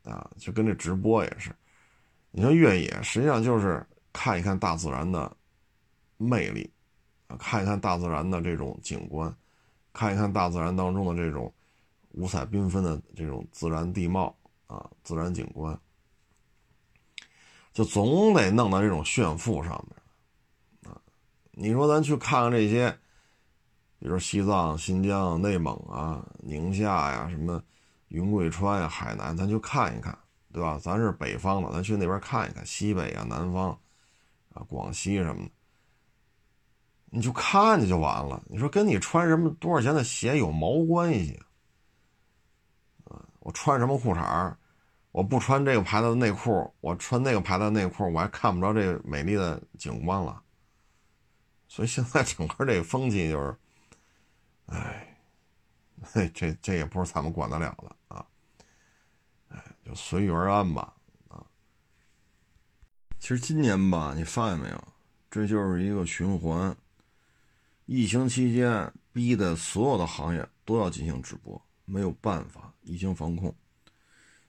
啊，就跟这直播也是。你说越野，实际上就是看一看大自然的魅力啊，看一看大自然的这种景观，看一看大自然当中的这种五彩缤纷的这种自然地貌。啊，自然景观就总得弄到这种炫富上面啊！你说咱去看看这些，比如西藏、新疆、内蒙啊、宁夏呀，什么云贵川呀、海南，咱去看一看，对吧？咱是北方的，咱去那边看一看，西北啊、南方啊、广西什么的，你就看去就完了。你说跟你穿什么多少钱的鞋有毛关系啊？我穿什么裤衩我不穿这个牌子的内裤，我穿那个牌子的内裤，我还看不着这美丽的景观了。所以现在整个这个风气就是，哎，这这也不是咱们管得了的啊。哎，就随遇而安吧啊。其实今年吧，你发现没有，这就是一个循环。疫情期间逼的所有的行业都要进行直播。没有办法，疫情防控。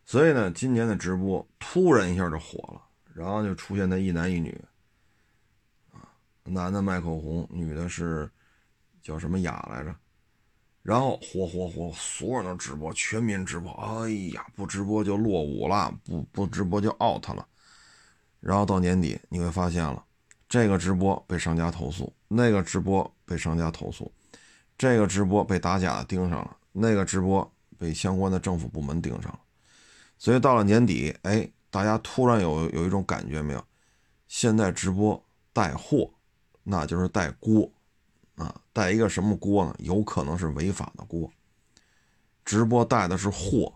所以呢，今年的直播突然一下就火了，然后就出现那一男一女，啊，男的卖口红，女的是叫什么雅来着？然后火火火，所有人都直播，全民直播。哎呀，不直播就落伍了，不不直播就 out 了。然后到年底你会发现了，这个直播被商家投诉，那个直播被商家投诉，这个直播被打假的盯上了，那个直播被相关的政府部门盯上了。所以到了年底，哎，大家突然有有一种感觉没有？现在直播带货，那就是带锅，啊，带一个什么锅呢？有可能是违法的锅。直播带的是货，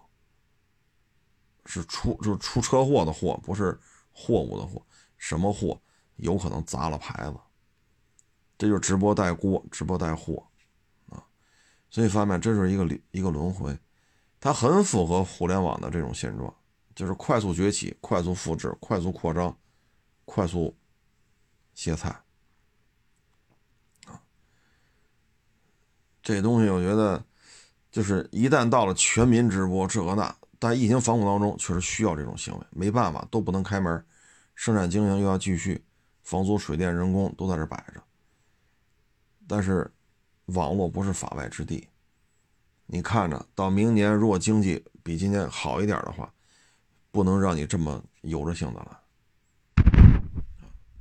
是出就是出车祸的货，不是货物的货。什么货？有可能砸了牌子。这就是直播带锅，直播带货，啊，所以发现这是一个一个轮回。它很符合互联网的这种现状，就是快速崛起、快速复制、快速扩张、快速歇菜啊！这东西我觉得，就是一旦到了全民直播这个那，但疫情防控当中确实需要这种行为，没办法，都不能开门，生产经营又要继续，房租、水电、人工都在这摆着。但是，网络不是法外之地。你看着，到明年如果经济比今年好一点的话，不能让你这么有着性的了。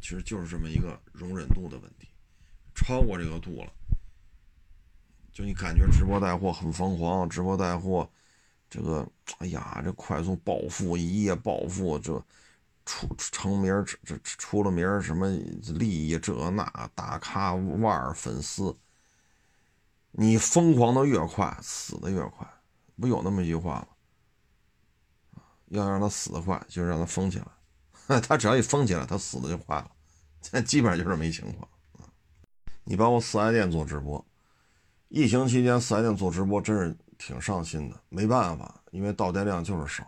其实就是这么一个容忍度的问题，超过这个度了，就你感觉直播带货很疯狂，直播带货，这个，哎呀，这快速暴富，一夜暴富，这出成名，这这出了名什么利益这那，大咖腕儿粉丝。你疯狂的越快，死的越快，不有那么一句话吗？要让他死的快，就让他疯起来。他只要一疯起来，他死的就快了。现在基本上就是没情况啊。你包括四 S 店做直播，疫情期间四 S 店做直播真是挺上心的。没办法，因为到店量就是少，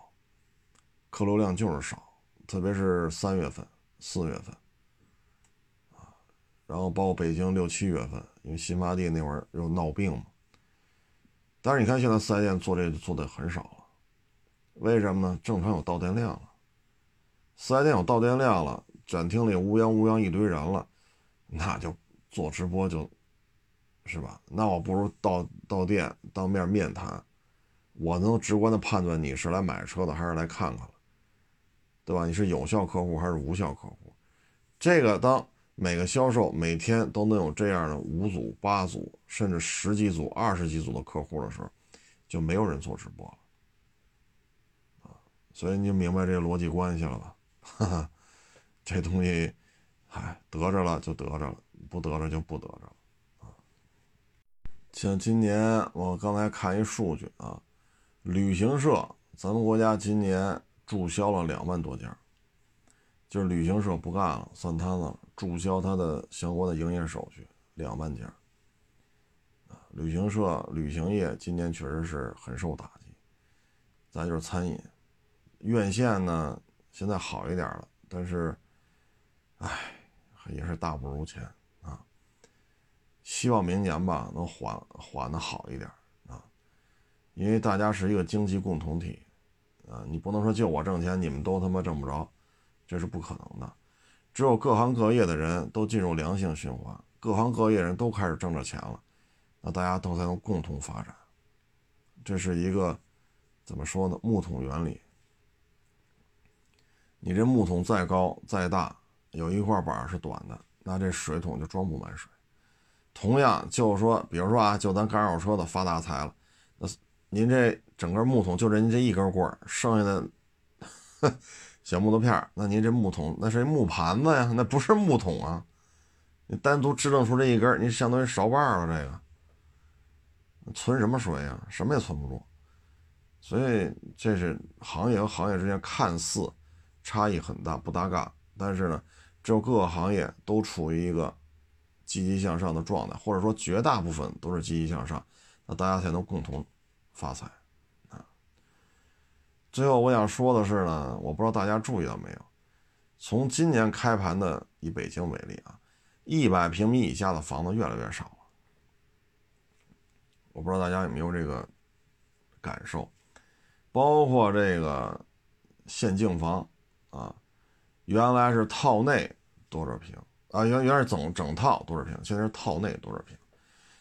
客流量就是少，特别是三月份、四月份。然后包括北京六七月份，因为新发地那会儿又闹病嘛。但是你看现在四 S 店做这做的很少了，为什么呢？正常有到店量了，四 S 店有到店量了，展厅里乌泱乌泱一堆人了，那就做直播就，是吧？那我不如到到店当面面谈，我能直观的判断你是来买车的还是来看看了，对吧？你是有效客户还是无效客户？这个当。每个销售每天都能有这样的五组、八组，甚至十几组、二十几组的客户的时候，就没有人做直播了啊！所以你就明白这个逻辑关系了吧？哈哈，这东西，哎，得着了就得着了，不得着就不得着了啊！像今年我刚才看一数据啊，旅行社咱们国家今年注销了两万多家，就是旅行社不干了，算摊子了。注销他的相关的营业手续两万件，啊，旅行社、旅行业今年确实是很受打击。再就是餐饮，院线呢现在好一点了，但是，唉，也是大不如前啊。希望明年吧能缓缓的好一点啊，因为大家是一个经济共同体啊，你不能说就我挣钱，你们都他妈挣不着，这是不可能的。只有各行各业的人都进入良性循环，各行各业人都开始挣着钱了，那大家都才能共同发展。这是一个怎么说呢？木桶原理。你这木桶再高再大，有一块板是短的，那这水桶就装不满水。同样，就是说，比如说啊，就咱干二手车的发大财了，那您这整个木桶就这您这一根棍儿，剩下的。小木头片那您这木桶那是木盘子呀，那不是木桶啊！你单独支棱出这一根，你相当于勺把了这个，存什么水呀？什么也存不住。所以这是行业和行业之间看似差异很大，不搭嘎，但是呢，只有各个行业都处于一个积极向上的状态，或者说绝大部分都是积极向上，那大家才能共同发财。最后我想说的是呢，我不知道大家注意到没有，从今年开盘的以北京为例啊，一百平米以下的房子越来越少了。我不知道大家有没有这个感受，包括这个限净房啊，原来是套内多少平啊？原原来是整整套多少平，现在是套内多少平。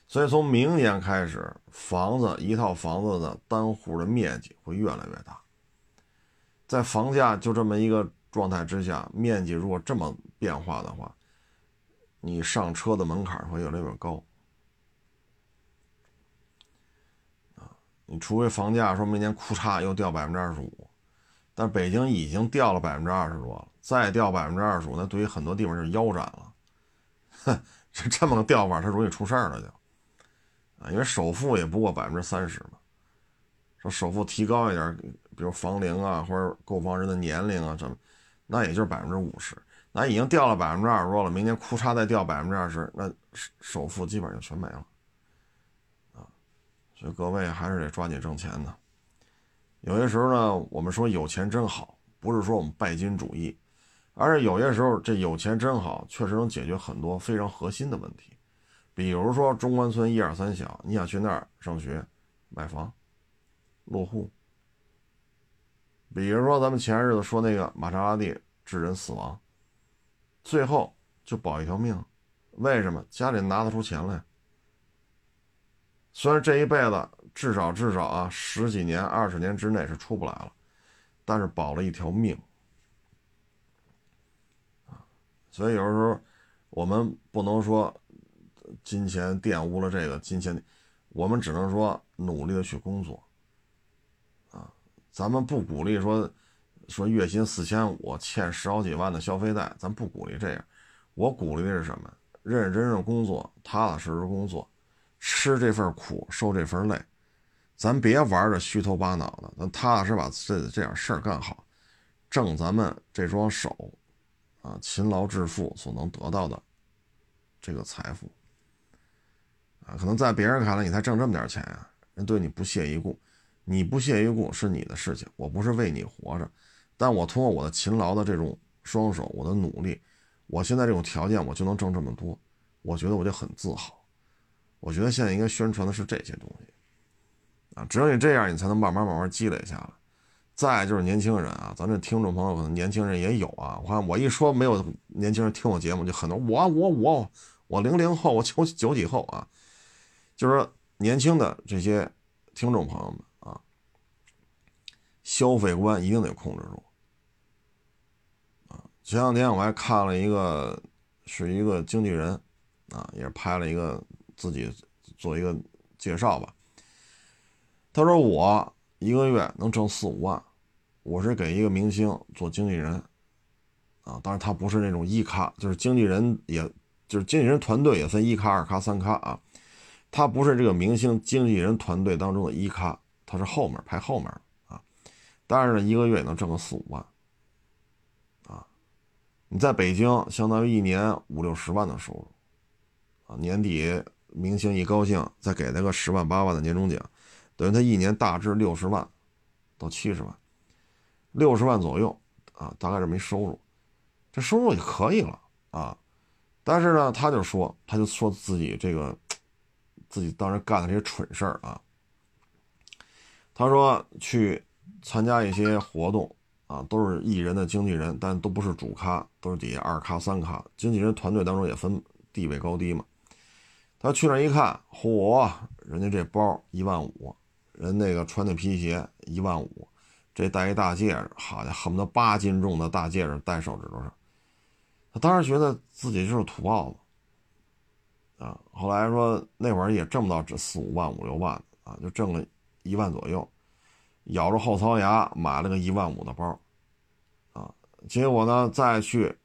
所以从明年开始，房子一套房子的单户的面积会越来越大。在房价就这么一个状态之下，面积如果这么变化的话，你上车的门槛会越来越高。啊，你除非房价说明年库嚓又掉百分之二十五，但北京已经掉了百分之二十多了，再掉百分之二十五，那对于很多地方就是腰斩了。哼，这这么个掉法，它容易出事儿了就。啊，因为首付也不过百分之三十嘛，说首付提高一点，比如房龄啊，或者购房人的年龄啊，这么，那也就是百分之五十，那已经掉了百分之二十多了，明年库嚓再掉百分之二十，那首付基本上就全没了，啊，所以各位还是得抓紧挣钱的。有些时候呢，我们说有钱真好，不是说我们拜金主义，而是有些时候这有钱真好，确实能解决很多非常核心的问题。比如说中关村一二三小，你想去那儿上学、买房、落户。比如说咱们前日子说那个玛莎拉蒂致人死亡，最后就保一条命，为什么？家里拿得出钱来。虽然这一辈子至少至少啊十几年、二十年之内是出不来了，但是保了一条命啊。所以有时候我们不能说。金钱玷污了这个金钱，我们只能说努力的去工作，咱们不鼓励说说月薪四千五欠十好几万的消费贷，咱不鼓励这样。我鼓励的是什么？认认真真工作，踏踏实实工作，吃这份苦，受这份累，咱别玩着虚头巴脑的，咱踏踏实把这这点事儿干好，挣咱们这双手，啊，勤劳致富所能得到的这个财富。啊，可能在别人看来，你才挣这么点钱啊，人对你不屑一顾。你不屑一顾是你的事情，我不是为你活着，但我通过我的勤劳的这种双手，我的努力，我现在这种条件，我就能挣这么多，我觉得我就很自豪。我觉得现在应该宣传的是这些东西，啊，只有你这样，你才能慢慢慢慢积累下来。再就是年轻人啊，咱这听众朋友可能年轻人也有啊，我看我一说没有年轻人听我节目，就很多我我我我零零后，我九九几后啊。就是说，年轻的这些听众朋友们，消费观一定得控制住啊。前两天我还看了一个，是一个经纪人啊，也拍了一个自己做一个介绍吧。他说我一个月能挣四五万，我是给一个明星做经纪人啊，当然他不是那种一咖，就是经纪人，也就是经纪人团队也分一咖、二咖、三咖啊。他不是这个明星经纪人团队当中的一咖，他是后面排后面。但是呢，一个月也能挣个四五万啊。你在北京，相当于一年五六十万的收入啊。年底明星一高兴，再给他个十万八万的年终奖，等于他一年大致六十万到七十万，六十万左右啊，大概这没收入，这收入也可以了啊。但是呢，他就说，他就说自己这个。自己当时干的这些蠢事儿啊，他说去参加一些活动啊，都是艺人的经纪人，但都不是主咖，都是底下二咖、三咖。经纪人团队当中也分地位高低嘛。他去那一看，嚯，人家这包一万五，人那个穿的皮鞋一万五，这戴一大戒指，好家伙，恨不得八斤重的大戒指戴手指头上。他当时觉得自己就是土包子。啊，后来说那会儿也挣不到这四五万五六万啊，就挣了一万左右，咬着后槽牙买了个一万五的包，啊，结果呢再去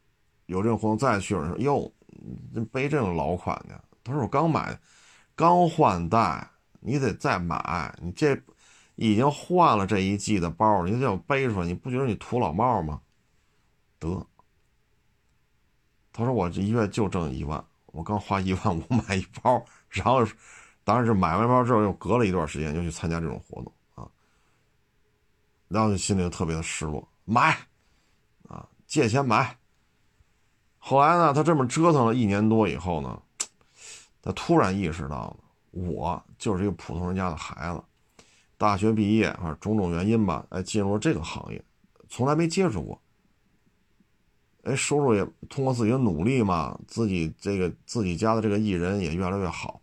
有这个活动再去，说哟，背这种老款的，他说我刚买，刚换代，你得再买，你这已经换了这一季的包，你叫我背出来，你不觉得你土老帽吗？得，他说我这一月就挣一万。我刚花一万五 买一包，然后，当然是买完包之后又隔了一段时间又去参加这种活动，然后就心里就特别的失落，买，啊，借钱买。后来呢，他这么折腾了一年多以后呢，他突然意识到了，我就是一个普通人家的孩子，大学毕业啊，种种原因吧，哎，进入了这个行业，从来没接触过。哎，收入也通过自己的努力嘛，自己这个自己家的这个艺人也越来越好，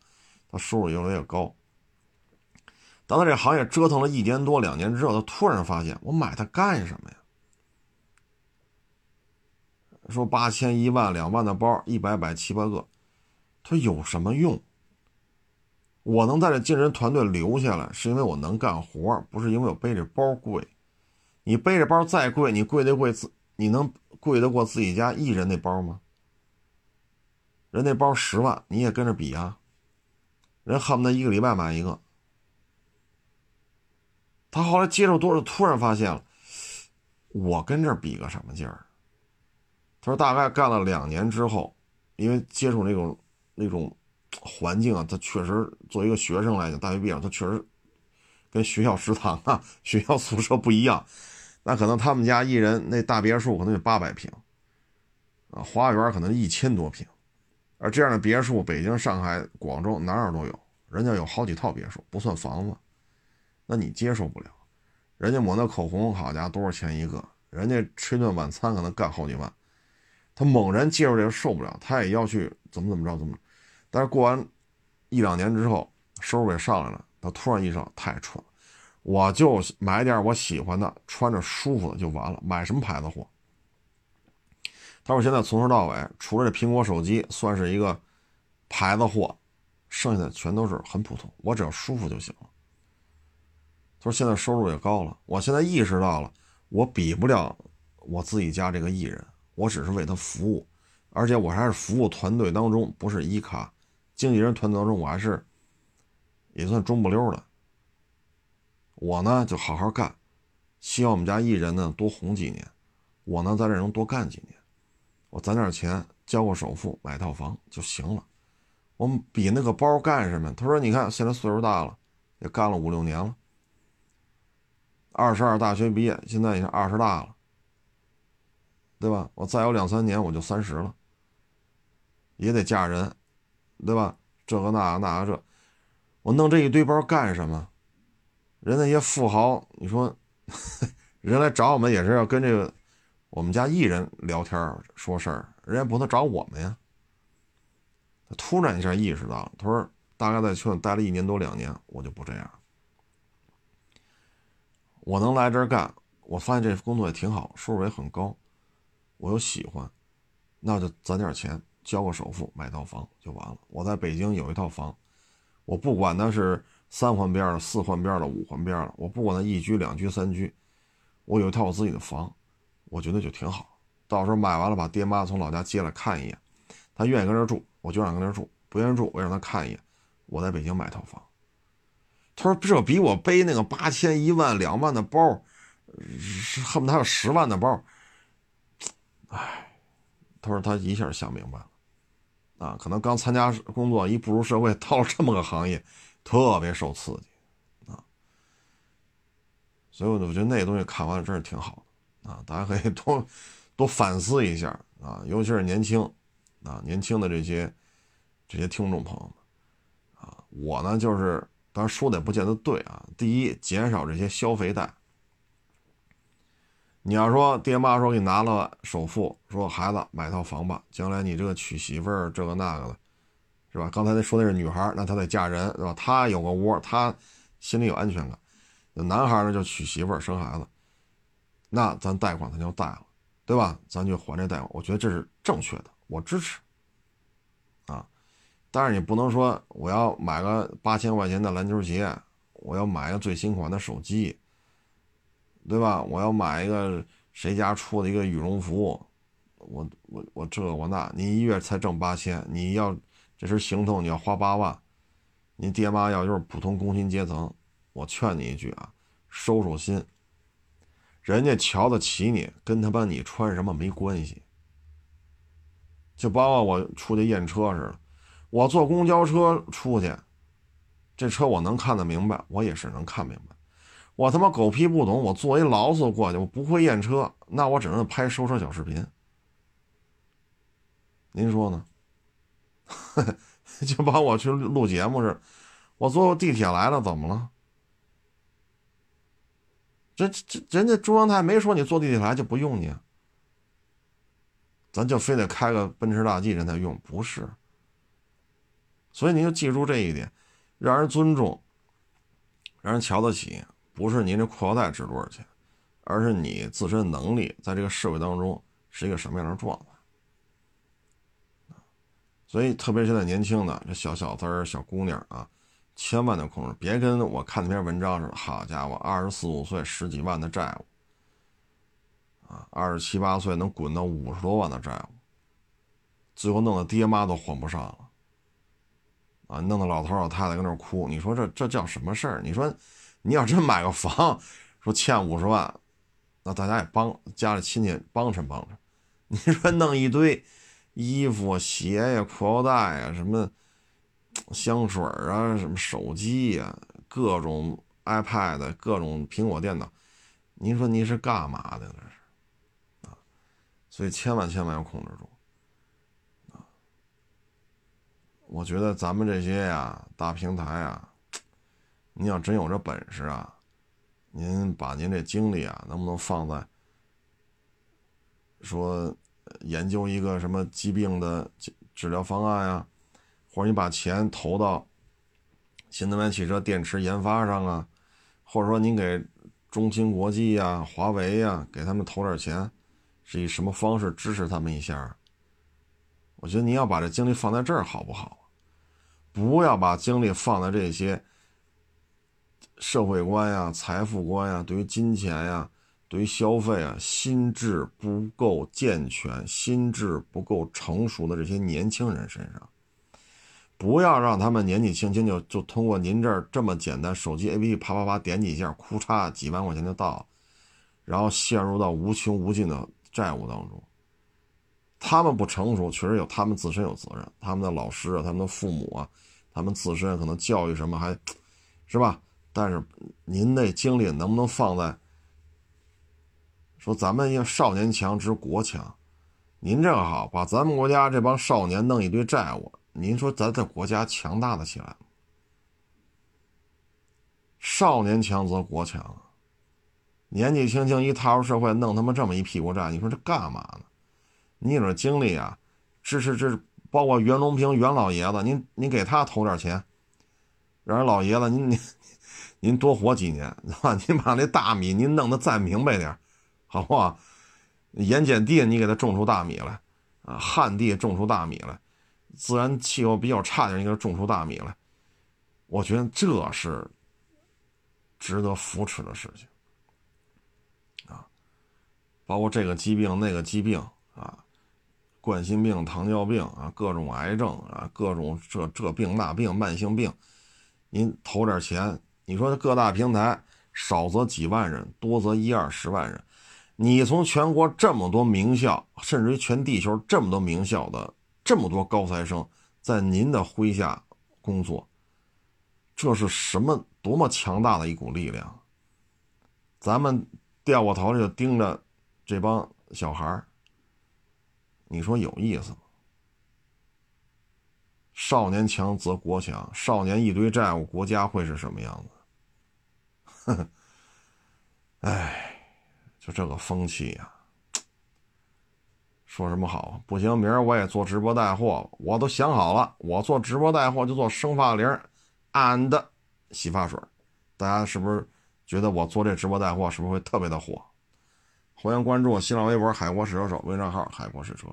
他收入越来越高。当他这行业折腾了一年多两年之后，他突然发现，我买它干什么呀？说八千一万两万的包，一百百七八个，他有什么用？我能在这进人团队留下来，是因为我能干活，不是因为我背着包贵。你背着包再贵，你贵得贵自，你能？贵得过自己家艺人那包吗？人那包十万，你也跟着比啊？人恨不得一个礼拜买一个。他后来接触多了，突然发现了，我跟这比个什么劲儿？他说大概干了两年之后，因为接触那种那种环境啊，他确实作为一个学生来讲，大学毕业他确实跟学校食堂啊、学校宿舍不一样。那可能他们家一人那大别墅可能有八百平，啊，花园可能一千多平，而这样的别墅，北京、上海、广州哪儿都有，人家有好几套别墅，不算房子，那你接受不了。人家抹那口红，好家伙，多少钱一个？人家吃一顿晚餐可能干好几万，他猛然接受这个受不了，他也要去怎么怎么着怎么，但是过完一两年之后，收入也上来了，他突然意识到太蠢。我就买点我喜欢的，穿着舒服的就完了。买什么牌子货？他说：“现在从头到尾，除了这苹果手机算是一个牌子货，剩下的全都是很普通。我只要舒服就行了。”他说：“现在收入也高了，我现在意识到了，我比不了我自己家这个艺人，我只是为他服务，而且我还是服务团队当中，不是一咖经纪人团队当中，我还是也算中不溜的。”我呢就好好干，希望我们家艺人呢多红几年，我呢在这能多干几年，我攒点钱交个首付买套房就行了。我们比那个包干什么？他说：“你看现在岁数大了，也干了五六年了，二十二大学毕业，现在已经二十大了，对吧？我再有两三年我就三十了，也得嫁人，对吧？这个那那个这，我弄这一堆包干什么？”人那些富豪，你说 人来找我们也是要跟这个我们家艺人聊天说事儿，人家不能找我们呀。他突然一下意识到，他说：“大概在圈待了一年多两年，我就不这样。我能来这儿干，我发现这工作也挺好，收入也很高，我又喜欢，那就攒点钱交个首付买套房就完了。我在北京有一套房，我不管它是。”三环边的、四环边的、五环边的，我不管他一居、两居、三居，我有一套我自己的房，我觉得就挺好。到时候买完了，把爹妈从老家接来看一眼，他愿意跟这住，我就让跟这住；不愿意住，我让他看一眼。我在北京买套房。他说：“这比我背那个八千、一万、两万的包，恨不得还有十万的包。”哎，他说他一下想明白了，啊，可能刚参加工作，一步入社会，到了这么个行业。特别受刺激，啊，所以我觉得那个东西看完了真是挺好的，啊，大家可以多多反思一下，啊，尤其是年轻，啊，年轻的这些这些听众朋友们，啊，我呢就是，当然说的也不见得对啊。第一，减少这些消费贷。你要说爹妈说给你拿了首付，说孩子买套房吧，将来你这个娶媳妇儿这个那个的。是吧？刚才那说的是女孩，那她得嫁人，是吧？她有个窝，她心里有安全感。男孩呢，就娶媳妇儿、生孩子，那咱贷款咱就贷了，对吧？咱就还这贷款，我觉得这是正确的，我支持。但是你不能说我要买个八千块钱的篮球鞋，我要买个最新款的手机，对吧？我要买一个谁家出的一个羽绒服，我我我这我那，你一月才挣八千，你要。这身行头你要花八万，你爹妈要就是普通工薪阶层，我劝你一句啊，收收心。人家瞧得起你，跟他妈你穿什么没关系。就包括我出去验车似的，我坐公交车出去，这车我能看得明白，我也是能看明白。我他妈狗屁不懂，我坐一劳斯过去，我不会验车，那我只能拍收车小视频。您说呢？就把我去录节目似的，我坐地铁来了，怎么了？这这人家中央台没说你坐地铁来就不用你，咱就非得开个奔驰大 G 人才用，不是。所以您就记住这一点，让人尊重，让人瞧得起，不是您这裤腰带值多少钱，而是你自身能力在这个社会当中是一个什么样的状态。所以，特别现在年轻的这小小子儿、小姑娘啊，千万得控制，别跟我看那篇文章似的。好家伙，二十四五岁十几万的债务，啊，二十七八岁能滚到五十多万的债务，最后弄得爹妈都还不上了，啊，弄得老头老太太跟那哭。你说这这叫什么事儿？你说你要真买个房，说欠五十万，那大家也帮家里亲戚帮衬帮衬。你说弄一堆。衣服、鞋呀、裤腰带呀，什么香水啊，什么手机呀，各种 iPad，各种苹果电脑，您说你是干嘛的？那是啊，所以千万千万要控制住啊！我觉得咱们这些呀，大平台啊，您要真有这本事啊，您把您这精力啊，能不能放在说？研究一个什么疾病的治疗方案呀，或者你把钱投到新能源汽车电池研发上啊，或者说您给中芯国际呀、华为呀，给他们投点钱，是以什么方式支持他们一下？我觉得您要把这精力放在这儿好不好？不要把精力放在这些社会观呀、财富观呀、对于金钱呀。对于消费啊，心智不够健全、心智不够成熟的这些年轻人身上，不要让他们年纪轻轻就就通过您这儿这么简单手机 APP 啪啪啪点几下，库嚓几万块钱就到，然后陷入到无穷无尽的债务当中。他们不成熟，确实有他们自身有责任，他们的老师啊，他们的父母啊，他们自身可能教育什么还，是吧？但是您那精力能不能放在？说咱们要少年强则国强，您这个好，把咱们国家这帮少年弄一堆债务，您说咱的国家强大的起来吗？少年强则国强，年纪轻轻一踏入社会，弄他妈这么一屁股债，你说这干嘛呢？你有这精力啊，支持支持，包括袁隆平袁老爷子，您您给他投点钱，让人老爷子您您您多活几年，是吧？您把那大米您弄得再明白点。好不好？盐碱地你给他种出大米来，啊，旱地种出大米来，自然气候比较差点，你给它种出大米来，我觉得这是值得扶持的事情，啊，包括这个疾病那个疾病，冠心病、糖尿病啊，各种癌症啊，各种这这病那病慢性病，您投点钱，你说各大平台少则几万人，多则一二十万人。你从全国这么多名校，甚至于全地球这么多名校的这么多高材生，在您的麾下工作，这是什么多么强大的一股力量？咱们掉过头来就盯着这帮小孩儿你说有意思吗？少年强则国强，少年一堆债务，国家会是什么样子？呵呵，哎。就这个风气呀，说什么好？不行，明儿我也做直播带货，我都想好了，我做直播带货就做生发灵 and 洗发水。大家是不是觉得我做这直播带货是不是会特别的火？欢迎关注新浪微博“海阔试车手”微账号“海阔试车”。